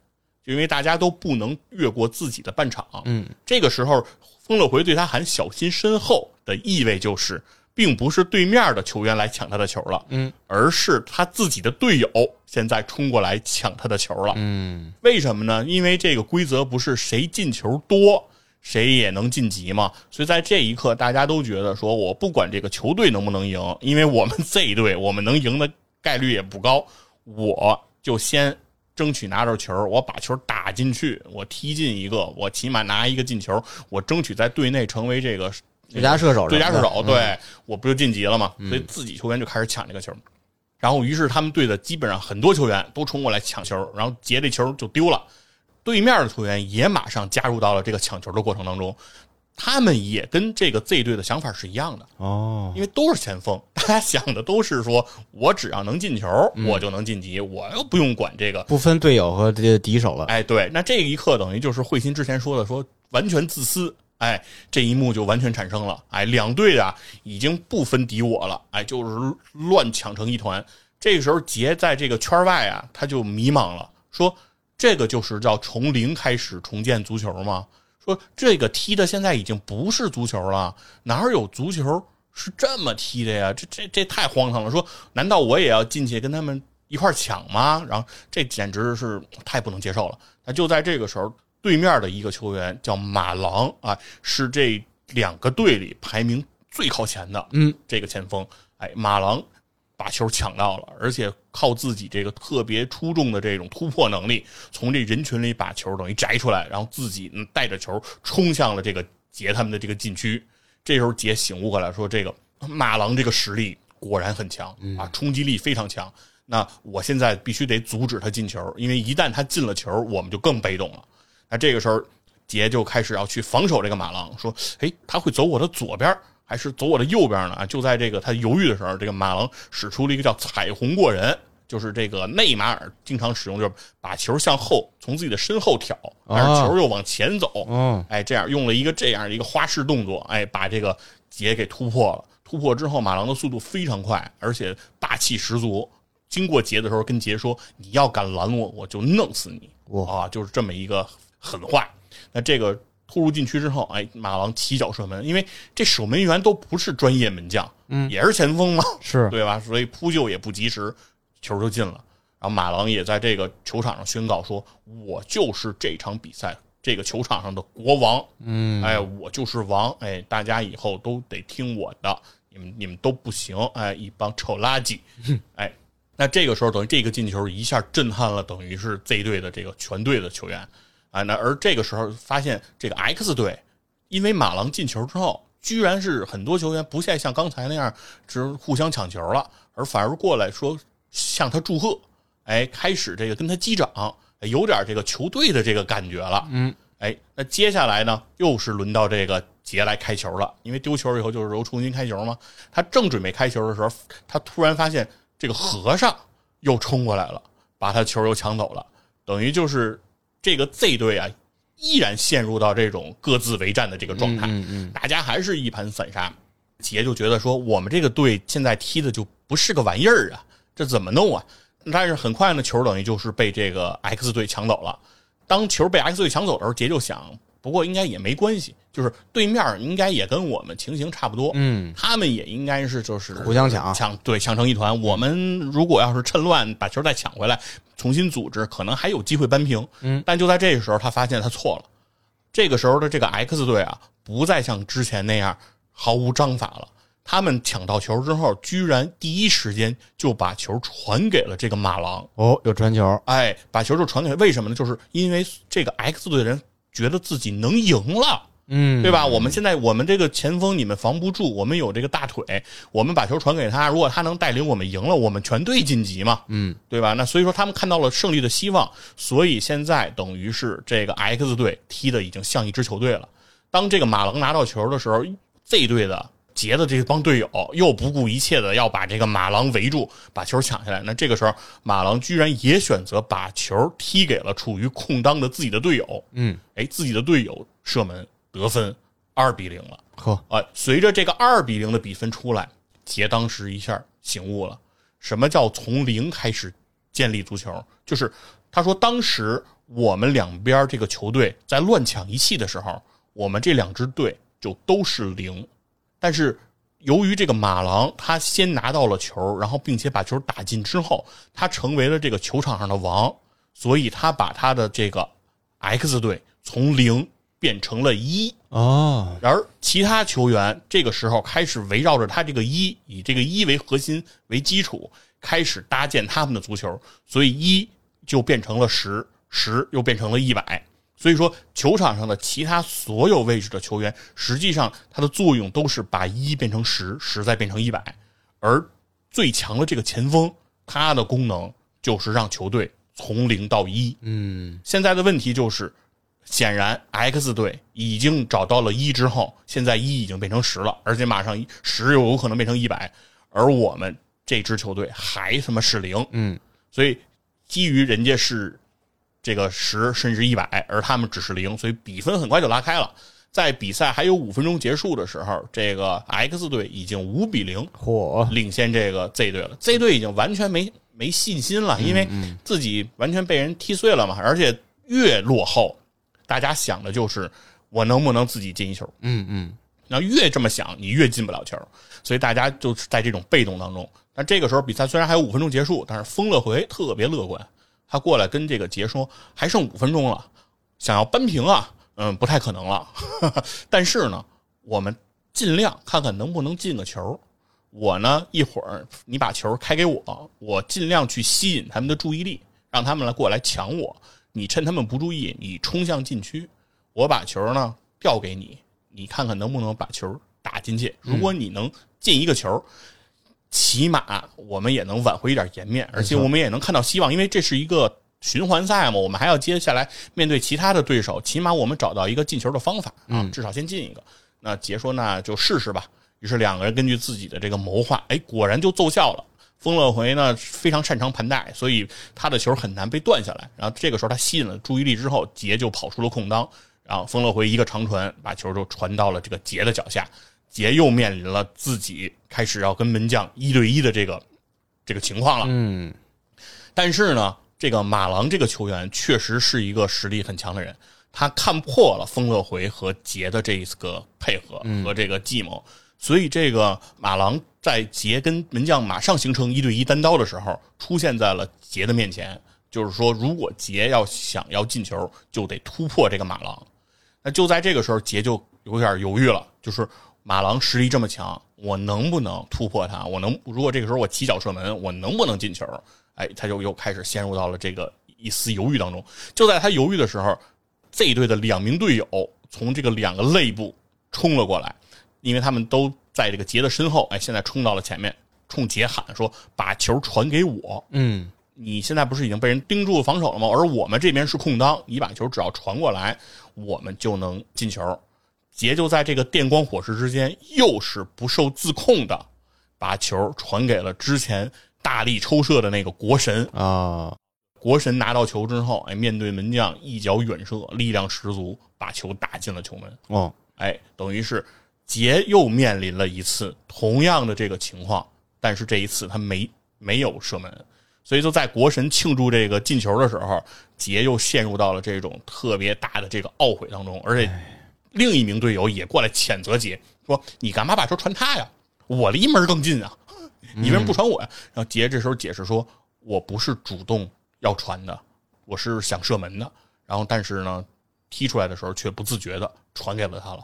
因为大家都不能越过自己的半场。嗯，这个时候，丰乐回对他喊“小心身后”的意味就是。并不是对面的球员来抢他的球了，嗯，而是他自己的队友现在冲过来抢他的球了，嗯，为什么呢？因为这个规则不是谁进球多谁也能晋级嘛？所以在这一刻，大家都觉得说，我不管这个球队能不能赢，因为我们这一队我们能赢的概率也不高，我就先争取拿着球，我把球打进去，我踢进一个，我起码拿一个进球，我争取在队内成为这个。最佳射手，最佳射手，对，我不就晋级了吗？所以自己球员就开始抢这个球，然后于是他们队的基本上很多球员都冲过来抢球，然后截这球就丢了。对面的球员也马上加入到了这个抢球的过程当中，他们也跟这个 Z 队的想法是一样的哦，因为都是前锋，大家想的都是说我只要能进球，我就能晋级，我又不用管这个，不分队友和这敌手了。哎，对，那这一刻等于就是慧心之前说的，说完全自私。哎，这一幕就完全产生了。哎，两队啊已经不分敌我了。哎，就是乱抢成一团。这个时候，杰在这个圈外啊，他就迷茫了，说：“这个就是叫从零开始重建足球吗？说这个踢的现在已经不是足球了，哪有足球是这么踢的呀？这这这太荒唐了！说难道我也要进去跟他们一块抢吗？然后这简直是太不能接受了。那就在这个时候。对面的一个球员叫马郎啊，是这两个队里排名最靠前的，嗯，这个前锋，哎，马郎把球抢到了，而且靠自己这个特别出众的这种突破能力，从这人群里把球等于摘出来，然后自己带着球冲向了这个杰他们的这个禁区。这时候杰醒悟过来，说：“这个马狼这个实力果然很强啊，冲击力非常强。那我现在必须得阻止他进球，因为一旦他进了球，我们就更被动了。”那这个时候，杰就开始要去防守这个马狼，说：“哎，他会走我的左边，还是走我的右边呢？”啊，就在这个他犹豫的时候，这个马郎使出了一个叫“彩虹过人”，就是这个内马尔经常使用，就是把球向后从自己的身后挑，但是球又往前走。嗯，哎，这样用了一个这样一个花式动作，哎，把这个杰给突破了。突破之后，马郎的速度非常快，而且霸气十足。经过杰的时候，跟杰说：“你要敢拦我，我就弄死你。”哇，就是这么一个。狠话，那这个突入禁区之后，哎，马郎起脚射门，因为这守门员都不是专业门将，嗯，也是前锋嘛，是对吧？所以扑救也不及时，球就进了。然后马郎也在这个球场上宣告说：“我就是这场比赛这个球场上的国王，嗯，哎，我就是王，哎，大家以后都得听我的，你们你们都不行，哎，一帮臭垃圾，哎，那这个时候等于这个进球一下震撼了，等于是 Z 队的这个全队的球员。”啊，那而这个时候发现这个 X 队，因为马郎进球之后，居然是很多球员不再像刚才那样只互相抢球了，而反而过来说向他祝贺，哎，开始这个跟他击掌，有点这个球队的这个感觉了。嗯，哎，那接下来呢，又是轮到这个杰来开球了，因为丢球以后就是由重新开球嘛。他正准备开球的时候，他突然发现这个和尚又冲过来了，把他球又抢走了，等于就是。这个 Z 队啊，依然陷入到这种各自为战的这个状态，嗯嗯，大家还是一盘散沙。杰就觉得说，我们这个队现在踢的就不是个玩意儿啊，这怎么弄啊？但是很快呢，球等于就是被这个 X 队抢走了。当球被 X 队抢走的时候，杰就想。不过应该也没关系，就是对面应该也跟我们情形差不多，嗯，他们也应该是就是互相抢抢，对，抢成一团。我们如果要是趁乱把球再抢回来，重新组织，可能还有机会扳平。嗯，但就在这个时候，他发现他错了。这个时候的这个 X 队啊，不再像之前那样毫无章法了。他们抢到球之后，居然第一时间就把球传给了这个马郎。哦，有传球，哎，把球就传给，为什么呢？就是因为这个 X 队的人。觉得自己能赢了，嗯，对吧？我们现在我们这个前锋你们防不住，我们有这个大腿，我们把球传给他，如果他能带领我们赢了，我们全队晋级嘛，嗯，对吧？那所以说他们看到了胜利的希望，所以现在等于是这个 X 队踢的已经像一支球队了。当这个马龙拿到球的时候，Z 队的杰的这帮队友又不顾一切的要把这个马狼围住，把球抢下来。那这个时候，马狼居然也选择把球踢给了处于空当的自己的队友。嗯，哎，自己的队友射门得分，二比零了。呵，哎，随着这个二比零的比分出来，杰当时一下醒悟了，什么叫从零开始建立足球？就是他说，当时我们两边这个球队在乱抢一气的时候，我们这两支队就都是零，但是由于这个马郎他先拿到了球，然后并且把球打进之后，他成为了这个球场上的王，所以他把他的这个 X 队从零变成了一。啊，而其他球员这个时候开始围绕着他这个一，以这个一为核心为基础，开始搭建他们的足球，所以一就变成了十，十又变成了一百。所以说，球场上的其他所有位置的球员，实际上它的作用都是把一变成十，十再变成一百。而最强的这个前锋，他的功能就是让球队从零到一。嗯，现在的问题就是，显然 X 队已经找到了一之后，现在一已经变成十了，而且马上十又有可能变成一百，而我们这支球队还他妈是零。嗯，所以基于人家是这个十甚至一百，而他们只是零，所以比分很快就拉开了。在比赛还有五分钟结束的时候，这个 X 队已经五比零嚯，领先这个 Z 队了。Z 队已经完全没没信心了，因为自己完全被人踢碎了嘛，而且越落后，大家想的就是我能不能自己进一球。嗯嗯，那越这么想，你越进不了球，所以大家就是在这种被动当中。但这个时候比赛虽然还有五分钟结束，但是风乐回特别乐观，他过来跟这个杰说，还剩五分钟了，想要扳平啊，嗯，不太可能了。但是呢，我们尽量看看能不能进个球。我呢，一会儿你把球开给我，我尽量去吸引他们的注意力，让他们来过来抢我。你趁他们不注意，你冲向禁区，我把球呢调给你，你看看能不能把球打进去。如果你能进一个球，起码我们也能挽回一点颜面，而且我们也能看到希望，因为这是一个循环赛嘛，我们还要接下来面对其他的对手，起码我们找到一个进球的方法啊，至少先进一个。那杰说那就试试吧。于是两个人根据自己的这个谋划，哎，果然就奏效了。丰乐回呢非常擅长盘带，所以他的球很难被断下来。然后这个时候他吸引了注意力之后，杰就跑出了空当，然后丰乐回一个长传把球就传到了这个杰的脚下。杰又面临了自己开始要跟门将一对一的这个这个情况了。嗯，但是呢，这个马狼这个球员确实是一个实力很强的人，他看破了丰乐回和杰的这个配合和这个计谋，所以这个马狼在杰跟门将马上形成一对一单刀的时候，出现在了杰的面前。就是说，如果杰要想要进球，就得突破这个马狼。那就在这个时候，杰就有点犹豫了，就是马狼实力这么强，我能不能突破他？我能如果这个时候我起脚射门，我能不能进球？哎，他就又开始陷入到了这个一丝犹豫当中。就在他犹豫的时候这一队的两名队友从这个两个肋部冲了过来，因为他们都在这个杰的身后。哎，现在冲到了前面，冲杰喊说：“把球传给我。”嗯，你现在不是已经被人盯住防守了吗？而我们这边是空当，你把球只要传过来，我们就能进球。杰就在这个电光火石之间，又是不受自控的把球传给了之前大力抽射的那个国神。啊，国神拿到球之后，哎，面对门将一脚远射，力量十足，把球打进了球门。哦，哎，等于是杰又面临了一次同样的这个情况，但是这一次他没没有射门，所以就在国神庆祝这个进球的时候，杰又陷入到了这种特别大的这个懊悔当中，而且另一名队友也过来谴责杰，说你干嘛把球传他呀？我离门更近啊，你为什么不传我呀？然后杰这时候解释说，我不是主动要传的，我是想射门的，然后但是呢，踢出来的时候却不自觉的传给了他了。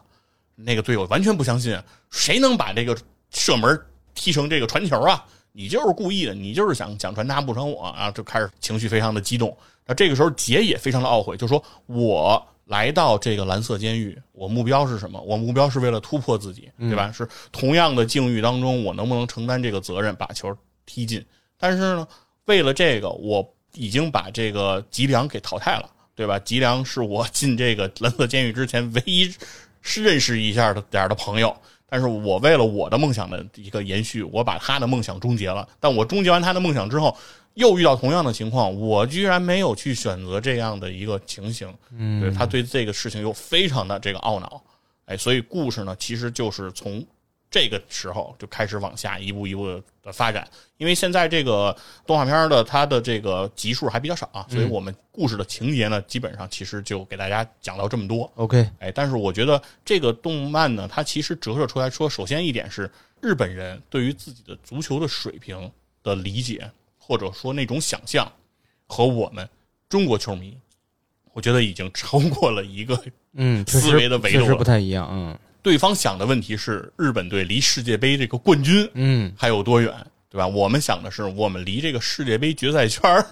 那个队友完全不相信，谁能把这个射门踢成这个传球啊？你就是故意的，你就是想想传他不传我啊！就开始情绪非常的激动。那这个时候杰也非常的懊悔，就说我来到这个蓝色监狱，我目标是什么？我目标是为了突破自己，对吧？是同样的境遇当中，我能不能承担这个责任，把球踢进？但是呢，为了这个，我已经把这个吉良给淘汰了，对吧？吉良是我进这个蓝色监狱之前唯一是认识一下的点儿的朋友，但是我为了我的梦想的一个延续，我把他的梦想终结了。但我终结完他的梦想之后，又遇到同样的情况，我居然没有去选择这样的一个情形。嗯，对他对这个事情又非常的这个懊恼。哎，所以故事呢，其实就是从这个时候就开始往下一步一步的发展。因为现在这个动画片的它的这个集数还比较少啊，所以我们故事的情节呢，基本上其实就给大家讲到这么多。OK，哎，但是我觉得这个动漫呢，它其实折射出来说，首先一点是日本人对于自己的足球的水平的理解，或者说那种想象，和我们中国球迷，我觉得已经超过了一个嗯，思维的维度了确实不太一样，嗯对方想的问题是日本队离世界杯这个冠军嗯，还有多远，对吧？我们想的是我们离这个世界杯决赛圈儿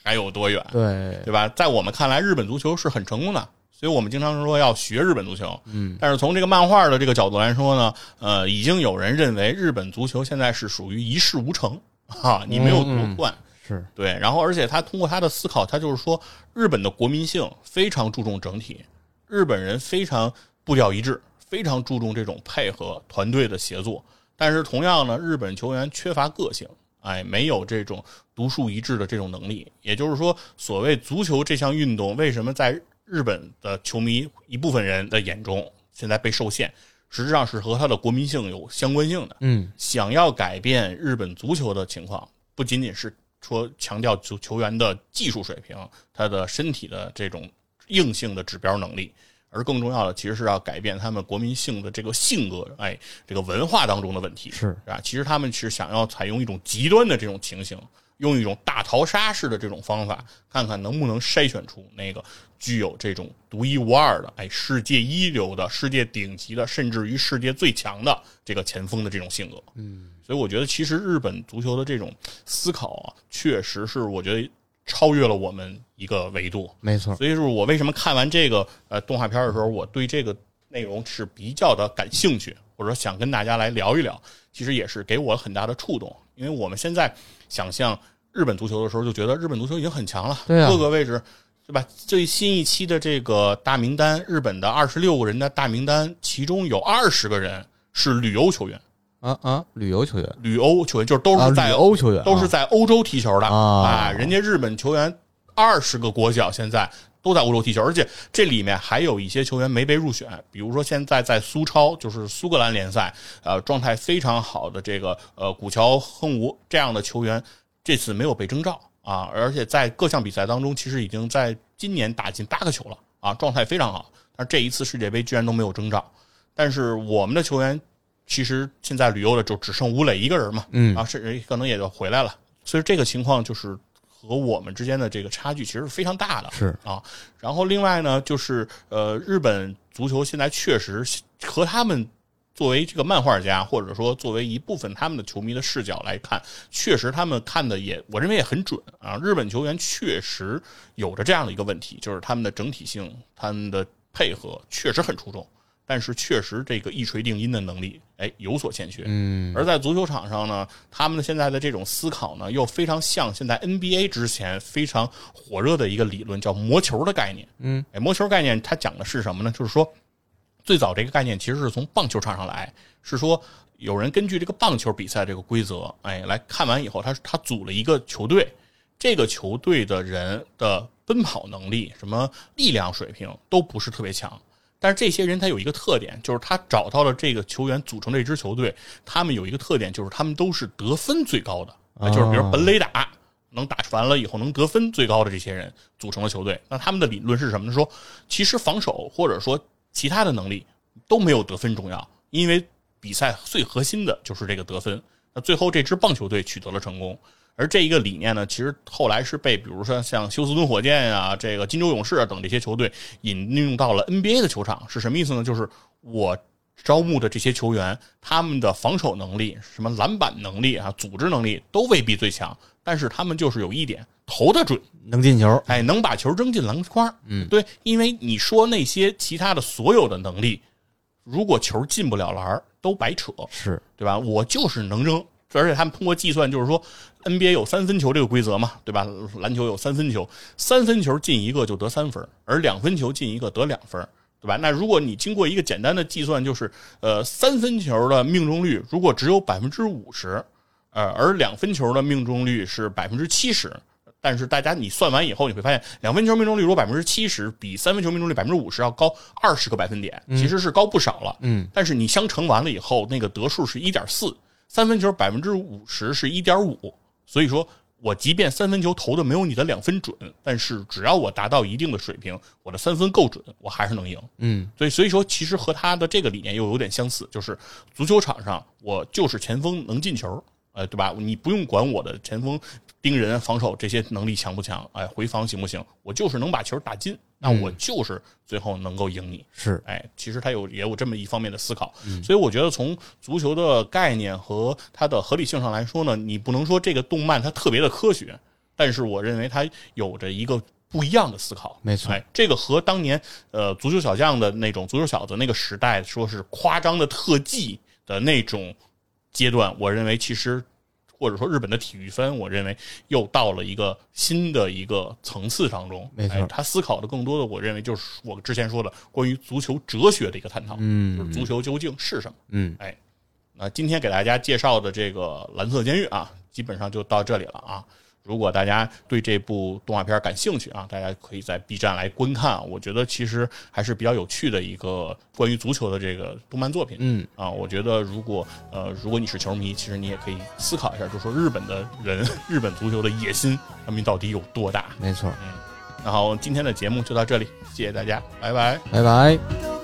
还有多远，对，对吧？在我们看来，日本足球是很成功的，所以我们经常说要学日本足球。嗯，但是从这个漫画的这个角度来说呢，呃，已经有人认为日本足球现在是属于一事无成啊，你没有夺冠。是，对，然后而且他通过他的思考，他就是说，日本的国民性非常注重整体，日本人非常步调一致，非常注重这种配合团队的协作。但是同样呢，日本球员缺乏个性，哎，没有这种独树一帜的这种能力。也就是说，所谓足球这项运动，为什么在日本的球迷一部分人的眼中现在被受限，实质上是和他的国民性有相关性的。嗯想要改变日本足球的情况，不仅仅是说强调足球员的技术水平，他的身体的这种硬性的指标能力，而更重要的其实是要改变他们国民性的这个性格，哎，这个文化当中的问题是啊。其实他们是想要采用一种极端的这种情形，用一种大逃杀式的这种方法，看看能不能筛选出那个具有这种独一无二的，哎，世界一流的、世界顶级的，甚至于世界最强的这个前锋的这种性格。嗯，所以我觉得其实日本足球的这种思考啊，确实是我觉得超越了我们一个维度。没错，所以是我为什么看完这个呃动画片的时候，我对这个内容是比较的感兴趣，或者说想跟大家来聊一聊，其实也是给我很大的触动。因为我们现在想象日本足球的时候，就觉得日本足球已经很强了，对啊各个位置。对吧？最新一期的这个大名单，日本的二十六个人的大名单，其中有二十个人是旅游球员，啊啊，旅游球员。旅欧球员就是都啊，是在旅欧球员都是在欧洲踢球的。啊。哎人家日本球员二十个国脚现在都在欧洲踢球，而且这里面还有一些球员没被入选，比如说现在在苏超，就是苏格兰联赛，呃，状态非常好的这个呃古桥亨吾这样的球员，这次没有被征召。啊，而且在各项比赛当中，其实已经在今年打进八个球了啊，状态非常好。但是这一次世界杯居然都没有征召，但是我们的球员其实现在旅游的就只剩吴磊一个人嘛，嗯啊，甚至可能也就回来了。所以这个情况就是和我们之间的这个差距其实是非常大的。是啊，然后另外呢，就是呃，日本足球现在确实和他们作为这个漫画家，或者说作为一部分他们的球迷的视角来看，确实他们看的也，我认为也很准啊。日本球员确实有着这样的一个问题，就是他们的整体性、他们的配合确实很出众，但是确实这个一锤定音的能力，哎，有所欠缺。嗯而在足球场上呢，他们的现在的这种思考呢，又非常像现在 NBA 之前非常火热的一个理论，叫魔球的概念。嗯，哎，魔球概念它讲的是什么呢？就是说，最早这个概念其实是从棒球场上来，是说有人根据这个棒球比赛这个规则，哎，来看完以后，他他组了一个球队，这个球队的人的奔跑能力、什么力量水平都不是特别强。但是这些人他有一个特点，就是他找到了这个球员组成这支球队，他们有一个特点，就是他们都是得分最高的，啊，就是比如本垒打能打完了以后能得分最高的这些人组成了球队。那他们的理论是什么呢？说其实防守或者说其他的能力都没有得分重要，因为比赛最核心的就是这个得分。那最后这支棒球队取得了成功。而这一个理念呢，其实后来是被比如说像休斯敦火箭啊、这个金州勇士啊等这些球队引用到了 NBA 的球场。是什么意思呢？就是我招募的这些球员，他们的防守能力、什么篮板能力啊、组织能力都未必最强，但是他们就是有一点投得准，能进球，哎，能把球扔进篮筐。嗯，对，因为你说那些其他的所有的能力，如果球进不了篮儿，都白扯。是对吧？我就是能扔，而且他们通过计算，就是说 NBA 有三分球这个规则嘛，对吧？篮球有三分球，三分球进一个就得三分，而两分球进一个得两分。对吧？那如果你经过一个简单的计算，就是呃三分球的命中率如果只有百分之五十，呃，而两分球的命中率是百分之七十。但是大家你算完以后，你会发现两分球命中率如果百分之七十，比三分球命中率百分之五十要高二十个百分点，其实是高不少了。嗯，但是你相乘完了以后，那个得数是一点四，三分球百分之五十是一点五，所以说我即便三分球投的没有你的两分准，但是只要我达到一定的水平，我的三分够准，我还是能赢。嗯，所以所以说其实和他的这个理念又有点相似，就是足球场上我就是前锋能进球，呃，对吧？你不用管我的前锋盯人、防守这些能力强不强，哎，回防行不行？我就是能把球打进，那我就是最后能够赢你。是，哎，其实他有也有这么一方面的思考，所以我觉得从足球的概念和它的合理性上来说呢，你不能说这个动漫它特别的科学，但是我认为它有着一个不一样的思考。没错哎，这个和当年呃足球小将的那种足球小子那个时代说是夸张的特技的那种阶段，我认为其实。或者说日本的体育分，我认为又到了一个新的一个层次当中。没错哎他思考的更多的，我认为就是我之前说的关于足球哲学的一个探讨，嗯就是足球究竟是什么。嗯，哎，那今天给大家介绍的这个《蓝色监狱》啊，基本上就到这里了啊。如果大家对这部动画片感兴趣啊，大家可以在 B 站来观看啊。我觉得其实还是比较有趣的一个关于足球的这个动漫作品。嗯啊，我觉得如果呃，如果你是球迷，其实你也可以思考一下，就是说日本的人，日本足球的野心，他们到底有多大？没错，嗯然后今天的节目就到这里，谢谢大家，拜拜。拜拜。